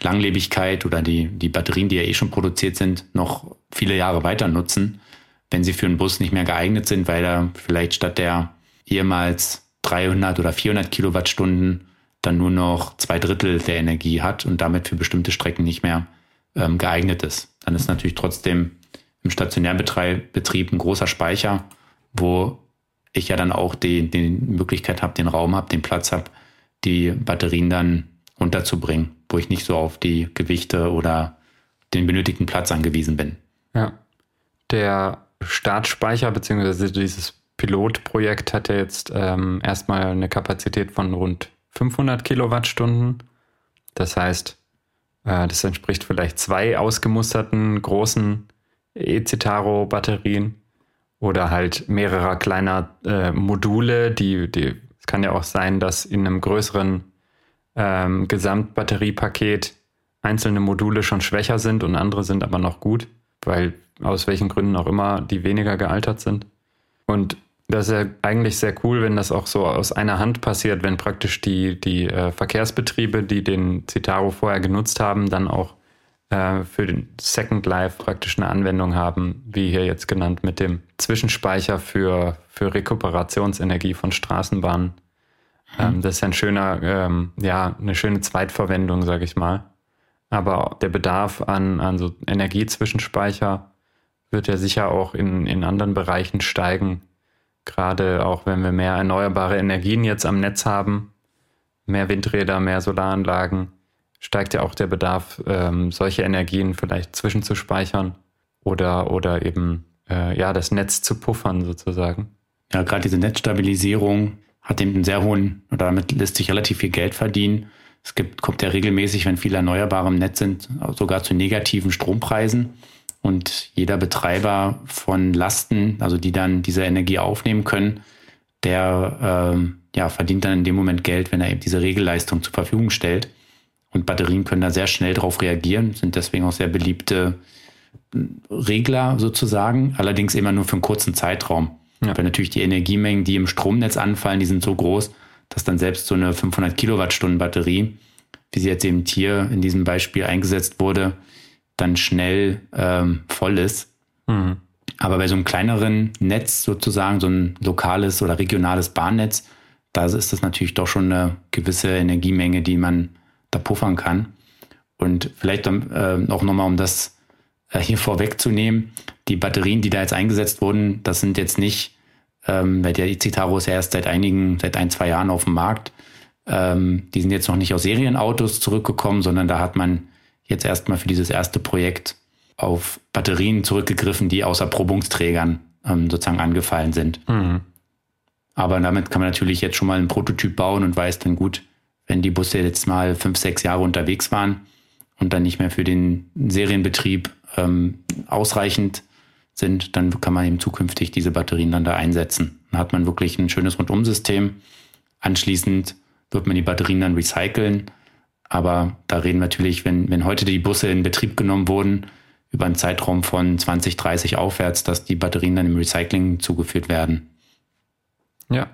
Langlebigkeit oder die, die Batterien, die ja eh schon produziert sind, noch viele Jahre weiter nutzen, wenn sie für einen Bus nicht mehr geeignet sind, weil er vielleicht statt der ehemals 300 oder 400 Kilowattstunden dann nur noch zwei Drittel der Energie hat und damit für bestimmte Strecken nicht mehr ähm, geeignet ist. Dann ist natürlich trotzdem im Stationärbetrieb ein großer Speicher, wo ich ja dann auch die, die Möglichkeit habe, den Raum habe, den Platz habe, die Batterien dann unterzubringen, wo ich nicht so auf die Gewichte oder den benötigten Platz angewiesen bin. Ja. Der Startspeicher bzw. dieses Pilotprojekt hat ja jetzt ähm, erstmal eine Kapazität von rund 500 Kilowattstunden. Das heißt, äh, das entspricht vielleicht zwei ausgemusterten großen E-Citaro-Batterien oder halt mehrerer kleiner äh, Module, die, die, es kann ja auch sein, dass in einem größeren ähm, Gesamtbatteriepaket einzelne Module schon schwächer sind und andere sind aber noch gut, weil aus welchen Gründen auch immer die weniger gealtert sind. Und das ist ja eigentlich sehr cool, wenn das auch so aus einer Hand passiert, wenn praktisch die, die äh, Verkehrsbetriebe, die den Citaro vorher genutzt haben, dann auch äh, für den Second Life praktisch eine Anwendung haben, wie hier jetzt genannt, mit dem Zwischenspeicher für, für Rekuperationsenergie von Straßenbahnen. Mhm. Ähm, das ist ein schöner, ähm, ja, eine schöne Zweitverwendung, sage ich mal. Aber der Bedarf an, an so Energiezwischenspeicher wird ja sicher auch in, in anderen Bereichen steigen Gerade auch wenn wir mehr erneuerbare Energien jetzt am Netz haben, mehr Windräder, mehr Solaranlagen, steigt ja auch der Bedarf, ähm, solche Energien vielleicht zwischenzuspeichern oder, oder eben äh, ja, das Netz zu puffern sozusagen. Ja, gerade diese Netzstabilisierung hat eben einen sehr hohen, oder damit lässt sich relativ viel Geld verdienen. Es gibt, kommt ja regelmäßig, wenn viele Erneuerbare im Netz sind, sogar zu negativen Strompreisen. Und jeder Betreiber von Lasten, also die dann diese Energie aufnehmen können, der ähm, ja, verdient dann in dem Moment Geld, wenn er eben diese Regelleistung zur Verfügung stellt. Und Batterien können da sehr schnell darauf reagieren, sind deswegen auch sehr beliebte äh, Regler sozusagen, allerdings immer nur für einen kurzen Zeitraum. Ja. Weil natürlich die Energiemengen, die im Stromnetz anfallen, die sind so groß, dass dann selbst so eine 500 Kilowattstunden Batterie, wie sie jetzt eben hier in diesem Beispiel eingesetzt wurde, dann schnell ähm, voll ist. Mhm. Aber bei so einem kleineren Netz sozusagen, so ein lokales oder regionales Bahnnetz, da ist das natürlich doch schon eine gewisse Energiemenge, die man da puffern kann. Und vielleicht äh, auch nochmal, um das äh, hier vorwegzunehmen, die Batterien, die da jetzt eingesetzt wurden, das sind jetzt nicht ähm, weil der Citaro ist ja erst seit einigen, seit ein, zwei Jahren auf dem Markt. Ähm, die sind jetzt noch nicht aus Serienautos zurückgekommen, sondern da hat man jetzt erstmal für dieses erste Projekt auf Batterien zurückgegriffen, die aus Erprobungsträgern ähm, sozusagen angefallen sind. Mhm. Aber damit kann man natürlich jetzt schon mal einen Prototyp bauen und weiß dann gut, wenn die Busse jetzt mal fünf, sechs Jahre unterwegs waren und dann nicht mehr für den Serienbetrieb ähm, ausreichend sind, dann kann man eben zukünftig diese Batterien dann da einsetzen. Dann hat man wirklich ein schönes Rundumsystem. Anschließend wird man die Batterien dann recyceln. Aber da reden wir natürlich, wenn, wenn heute die Busse in Betrieb genommen wurden, über einen Zeitraum von 20, 30 aufwärts, dass die Batterien dann im Recycling zugeführt werden. Ja,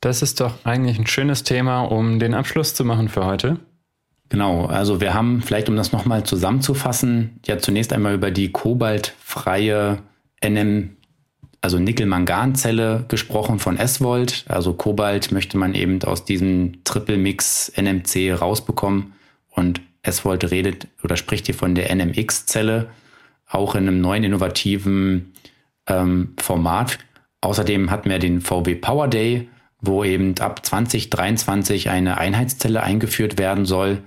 das ist doch eigentlich ein schönes Thema, um den Abschluss zu machen für heute. Genau, also wir haben vielleicht, um das nochmal zusammenzufassen, ja zunächst einmal über die kobaltfreie NM, also Nickel-Mangan-Zelle gesprochen von S-Volt. Also Kobalt möchte man eben aus diesem Triple-Mix NMC rausbekommen und S-Volt redet oder spricht hier von der NMX-Zelle, auch in einem neuen innovativen ähm, Format. Außerdem hatten wir den VW Power Day, wo eben ab 2023 eine Einheitszelle eingeführt werden soll.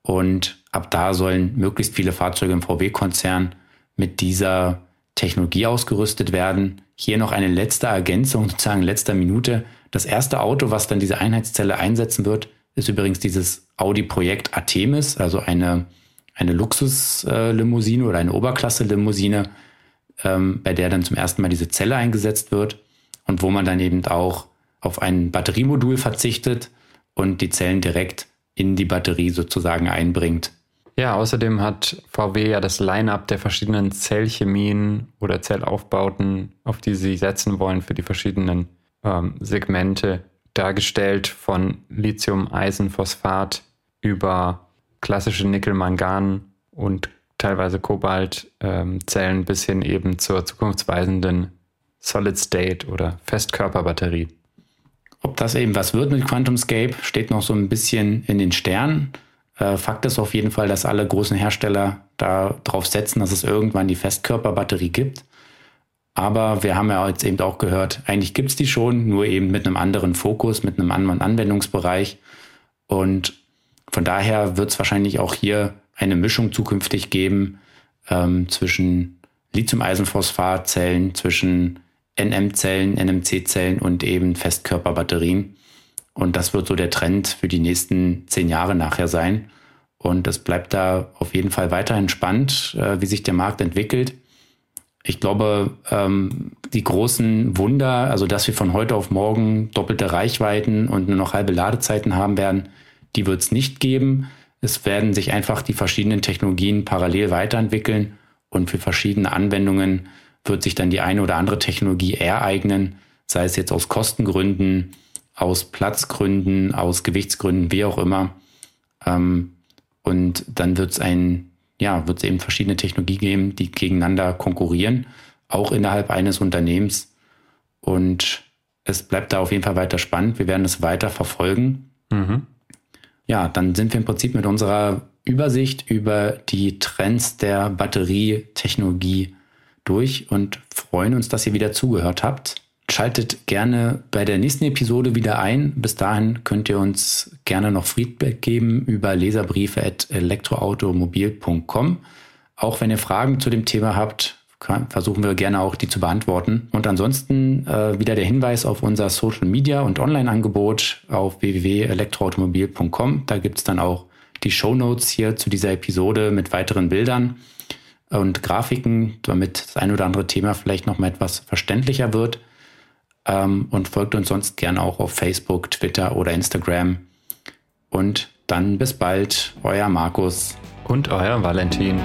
Und ab da sollen möglichst viele Fahrzeuge im VW-Konzern mit dieser Technologie ausgerüstet werden. Hier noch eine letzte Ergänzung, sozusagen letzter Minute. Das erste Auto, was dann diese Einheitszelle einsetzen wird, ist übrigens dieses Audi-Projekt Artemis, also eine, eine Luxuslimousine oder eine Oberklasse-Limousine, ähm, bei der dann zum ersten Mal diese Zelle eingesetzt wird und wo man dann eben auch auf ein Batteriemodul verzichtet und die Zellen direkt in die Batterie sozusagen einbringt. Ja, außerdem hat VW ja das Line-up der verschiedenen Zellchemien oder Zellaufbauten, auf die sie setzen wollen für die verschiedenen ähm, Segmente dargestellt, von Lithium-Eisenphosphat über klassische Nickel-Mangan und teilweise Kobalt-Zellen ähm, bis hin eben zur zukunftsweisenden Solid-State oder Festkörperbatterie. Ob das eben was wird mit QuantumScape, steht noch so ein bisschen in den Sternen. Äh, Fakt ist auf jeden Fall, dass alle großen Hersteller darauf setzen, dass es irgendwann die Festkörperbatterie gibt. Aber wir haben ja jetzt eben auch gehört, eigentlich gibt es die schon, nur eben mit einem anderen Fokus, mit einem anderen Anwendungsbereich. Und von daher wird es wahrscheinlich auch hier eine Mischung zukünftig geben ähm, zwischen Lithium-Eisenphosphat-Zellen, zwischen NM-Zellen, NMC-Zellen und eben Festkörperbatterien. Und das wird so der Trend für die nächsten zehn Jahre nachher sein. Und es bleibt da auf jeden Fall weiterhin spannend, äh, wie sich der Markt entwickelt. Ich glaube, ähm, die großen Wunder, also dass wir von heute auf morgen doppelte Reichweiten und nur noch halbe Ladezeiten haben werden, die wird es nicht geben. Es werden sich einfach die verschiedenen Technologien parallel weiterentwickeln und für verschiedene Anwendungen wird sich dann die eine oder andere Technologie ereignen, sei es jetzt aus Kostengründen, aus Platzgründen, aus Gewichtsgründen, wie auch immer. Ähm, und dann wird es ein, ja, wird es eben verschiedene Technologien geben, die gegeneinander konkurrieren, auch innerhalb eines Unternehmens. Und es bleibt da auf jeden Fall weiter spannend. Wir werden es weiter verfolgen. Mhm. Ja, dann sind wir im Prinzip mit unserer Übersicht über die Trends der Batterietechnologie durch und freuen uns, dass ihr wieder zugehört habt. Schaltet gerne bei der nächsten Episode wieder ein. Bis dahin könnt ihr uns gerne noch Feedback geben über leserbriefe.elektroautomobil.com. Auch wenn ihr Fragen zu dem Thema habt, versuchen wir gerne auch die zu beantworten. Und ansonsten äh, wieder der Hinweis auf unser Social Media und Online-Angebot auf www.elektroautomobil.com. Da gibt es dann auch die Show Notes hier zu dieser Episode mit weiteren Bildern und Grafiken, damit das ein oder andere Thema vielleicht noch mal etwas verständlicher wird. Ähm, und folgt uns sonst gerne auch auf Facebook, Twitter oder Instagram. Und dann bis bald, euer Markus. Und euer Valentin.